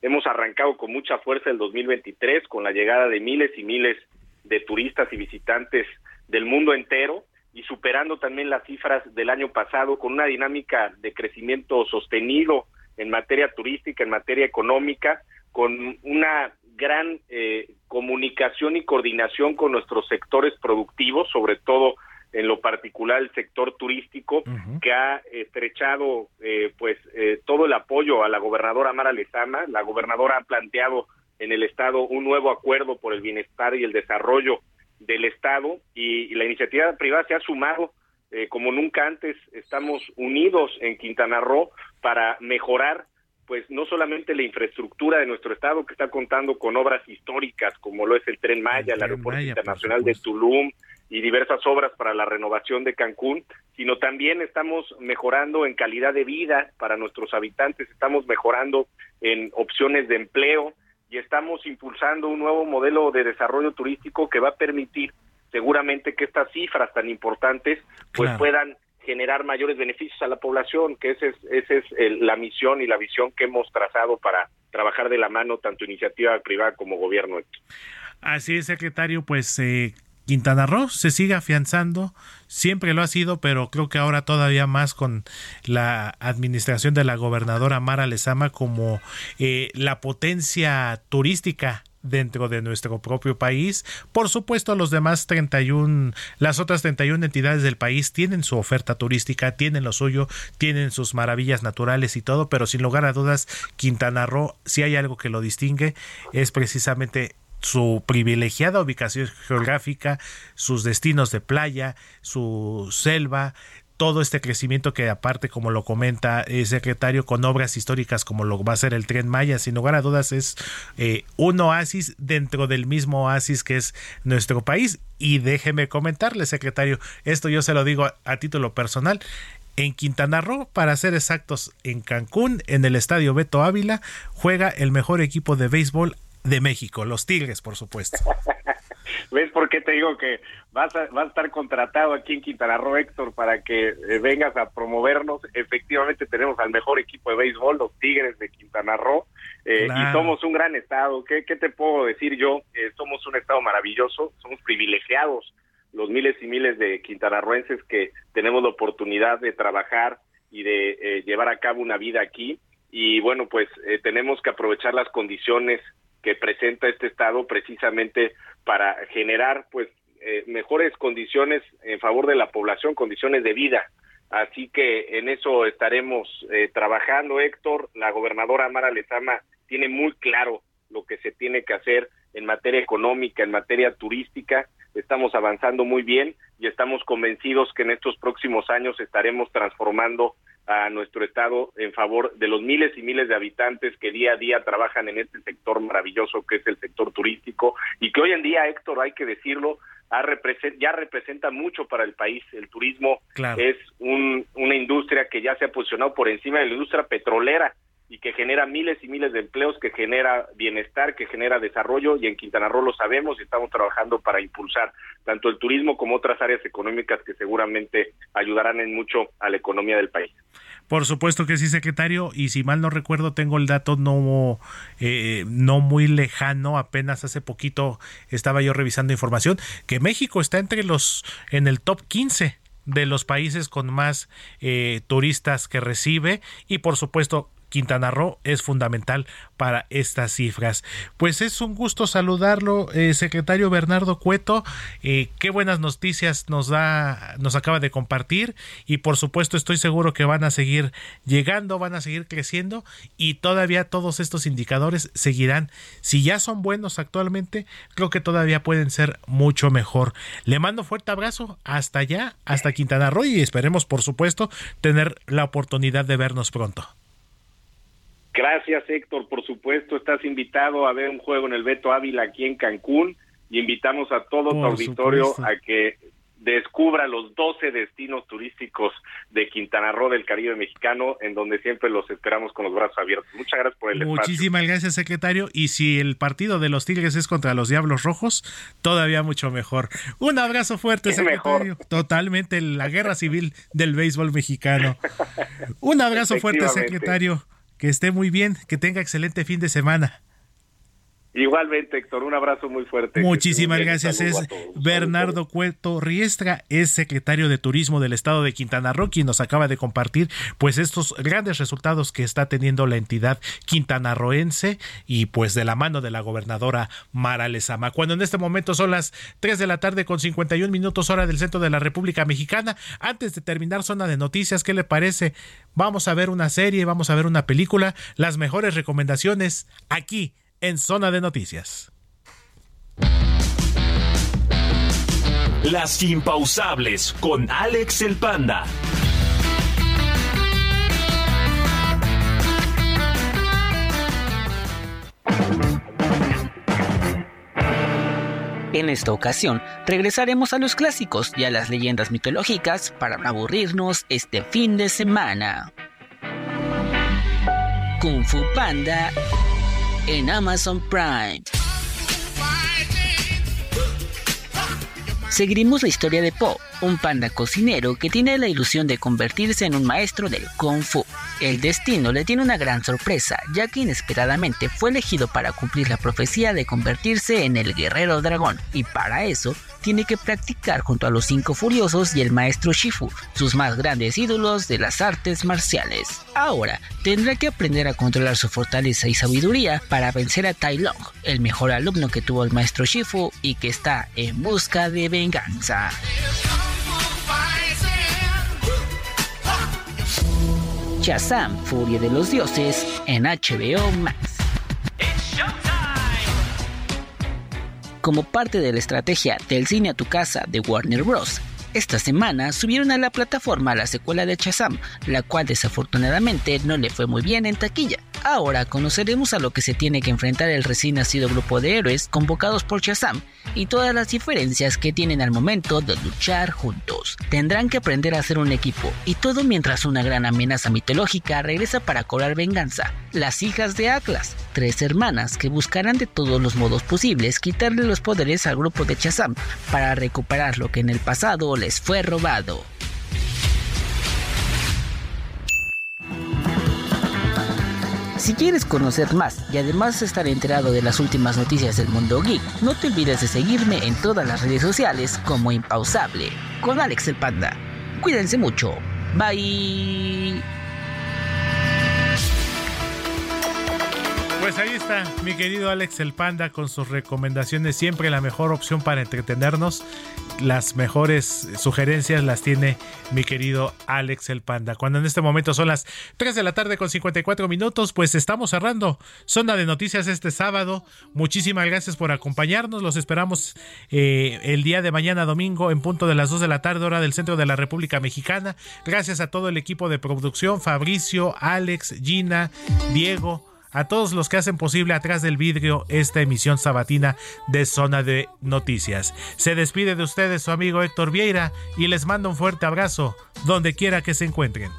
Hemos arrancado con mucha fuerza el 2023 con la llegada de miles y miles de turistas y visitantes del mundo entero y superando también las cifras del año pasado con una dinámica de crecimiento sostenido en materia turística, en materia económica, con una gran eh, comunicación y coordinación con nuestros sectores productivos, sobre todo en lo particular el sector turístico, que ha estrechado eh, pues eh, todo el apoyo a la gobernadora Mara Lezama. La gobernadora ha planteado en el estado un nuevo acuerdo por el bienestar y el desarrollo del Estado y, la iniciativa privada se ha sumado eh, como nunca antes. Estamos unidos en Quintana Roo para mejorar pues no solamente la infraestructura de nuestro estado que está contando con obras históricas como lo es el Tren Maya, el, Aeropuerto Internacional de Tulum y diversas obras para la renovación de Cancún, sino también estamos mejorando en calidad de vida para nuestros habitantes, estamos mejorando en opciones de empleo y estamos impulsando un nuevo modelo de desarrollo turístico que va a permitir seguramente que estas cifras tan importantes pues puedan generar mayores beneficios a la población, que esa es, esa es la misión y la visión que hemos trazado para trabajar de la mano tanto iniciativa privada como gobierno. Así es, secretario, pues eh, Quintana Roo se sigue afianzando, siempre lo ha sido, pero creo que ahora todavía más con la administración de la gobernadora Mara Lezama como eh, la potencia turística dentro de nuestro propio país. Por supuesto, los demás 31, las otras 31 entidades del país tienen su oferta turística, tienen lo suyo, tienen sus maravillas naturales y todo, pero sin lugar a dudas, Quintana Roo, si hay algo que lo distingue, es precisamente su privilegiada ubicación geográfica, sus destinos de playa, su selva, todo este crecimiento que aparte, como lo comenta el secretario, con obras históricas como lo va a ser el tren Maya, sin lugar a dudas es eh, un oasis dentro del mismo oasis que es nuestro país. Y déjeme comentarle, secretario, esto yo se lo digo a, título personal, en Quintana Roo, para ser exactos, en Cancún, en el estadio Beto Ávila, juega el mejor equipo de béisbol de México, los Tigres, por supuesto. ¿Ves por qué te digo que vas a, vas a estar contratado aquí en Quintana Roo, Héctor, para que eh, vengas a promovernos? Efectivamente tenemos al mejor equipo de béisbol, los Tigres de Quintana Roo, eh, y somos un gran estado. ¿Qué, qué te puedo decir yo? Eh, somos un estado maravilloso, somos privilegiados los miles y miles de quintanarroenses que tenemos la oportunidad de trabajar y de llevar a cabo una vida aquí. Y bueno, pues tenemos que aprovechar las condiciones que presenta este estado precisamente para generar pues eh, mejores condiciones en favor de la población, condiciones de vida. Así que en eso estaremos eh, trabajando, Héctor. La gobernadora Mara Lezama tiene muy claro lo que se tiene que hacer en materia económica, en materia turística. Estamos avanzando muy bien y estamos convencidos que en estos próximos años estaremos transformando a nuestro estado en favor de los miles y miles de habitantes que día a día trabajan en este sector maravilloso que es el sector turístico y que hoy en día, Héctor, hay que decirlo, ya representa mucho para el país. El turismo es una industria que ya se ha posicionado por encima de la industria petrolera y que genera miles y miles de empleos, que genera bienestar, que genera desarrollo y en Quintana Roo lo sabemos y estamos trabajando para impulsar tanto el turismo como otras áreas económicas que seguramente ayudarán en mucho a la economía del país. Por supuesto que sí, secretario, y si mal no recuerdo, tengo el dato no, eh, no muy lejano, apenas hace poquito estaba yo revisando información, que México está entre los, en el top 15 de los países con más eh, turistas que recibe y por supuesto Quintana Roo es fundamental para estas cifras. Pues es un gusto saludarlo, eh, secretario Bernardo Cueto. Eh, qué buenas noticias nos da, nos acaba de compartir y por supuesto estoy seguro que van a seguir llegando, van a seguir creciendo y todavía todos estos indicadores seguirán. Si ya son buenos actualmente, creo que todavía pueden ser mucho mejor. Le mando fuerte abrazo hasta allá, hasta Quintana Roo y esperemos por supuesto tener la oportunidad de vernos pronto. Gracias, Héctor. Por supuesto, estás invitado a ver un juego en el Beto Ávila aquí en Cancún y invitamos a todo tu auditorio a que descubra los 12 destinos turísticos de Quintana Roo del Caribe mexicano, en donde siempre los esperamos con los brazos abiertos. Muchas gracias por el Muchísimas gracias, secretario. Y si el partido de los Tigres es contra los Diablos Rojos, todavía mucho mejor. Un abrazo fuerte, secretario. Totalmente la guerra civil del béisbol mexicano. Un abrazo fuerte, secretario. Que esté muy bien, que tenga excelente fin de semana. Igualmente, Héctor, un abrazo muy fuerte. Muchísimas gracias. Es Bernardo Cueto Riestra, es secretario de Turismo del Estado de Quintana Roo, quien nos acaba de compartir pues estos grandes resultados que está teniendo la entidad quintanarroense y pues de la mano de la gobernadora Mara Lezama. Cuando en este momento son las 3 de la tarde con 51 minutos hora del centro de la República Mexicana, antes de terminar zona de noticias, ¿qué le parece? Vamos a ver una serie, vamos a ver una película, las mejores recomendaciones aquí en Zona de Noticias. Las impausables con Alex el Panda. En esta ocasión, regresaremos a los clásicos y a las leyendas mitológicas para no aburrirnos este fin de semana. Kung Fu Panda en Amazon Prime. Seguiremos la historia de Po, un panda cocinero que tiene la ilusión de convertirse en un maestro del Kung Fu. El destino le tiene una gran sorpresa, ya que inesperadamente fue elegido para cumplir la profecía de convertirse en el guerrero dragón, y para eso tiene que practicar junto a los cinco furiosos y el maestro Shifu, sus más grandes ídolos de las artes marciales. Ahora tendrá que aprender a controlar su fortaleza y sabiduría para vencer a Tai Long, el mejor alumno que tuvo el maestro Shifu y que está en busca de venganza. Shazam, Furia de los Dioses, en HBO Max. Como parte de la estrategia del cine a tu casa de Warner Bros., esta semana subieron a la plataforma la secuela de Shazam, la cual desafortunadamente no le fue muy bien en taquilla. Ahora conoceremos a lo que se tiene que enfrentar el recién nacido grupo de héroes convocados por Shazam y todas las diferencias que tienen al momento de luchar juntos. Tendrán que aprender a ser un equipo y todo mientras una gran amenaza mitológica regresa para cobrar venganza. Las hijas de Atlas, tres hermanas que buscarán de todos los modos posibles quitarle los poderes al grupo de Shazam para recuperar lo que en el pasado les fue robado. Si quieres conocer más y además estar enterado de las últimas noticias del mundo geek, no te olvides de seguirme en todas las redes sociales como Impausable, con Alex el Panda. Cuídense mucho. Bye. Pues ahí está, mi querido Alex el Panda, con sus recomendaciones. Siempre la mejor opción para entretenernos. Las mejores sugerencias las tiene mi querido Alex el Panda. Cuando en este momento son las 3 de la tarde con 54 minutos, pues estamos cerrando Zona de Noticias este sábado. Muchísimas gracias por acompañarnos. Los esperamos eh, el día de mañana domingo en punto de las 2 de la tarde, hora del centro de la República Mexicana. Gracias a todo el equipo de producción, Fabricio, Alex, Gina, Diego a todos los que hacen posible atrás del vidrio esta emisión sabatina de Zona de Noticias. Se despide de ustedes su amigo Héctor Vieira y les manda un fuerte abrazo donde quiera que se encuentren.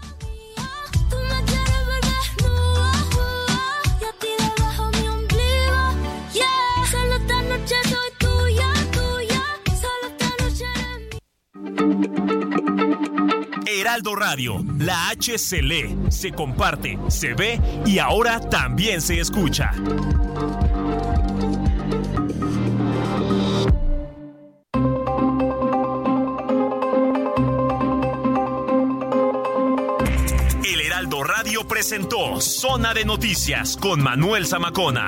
Heraldo Radio, la H se lee, se comparte, se ve y ahora también se escucha. El Heraldo Radio presentó Zona de Noticias con Manuel Zamacona.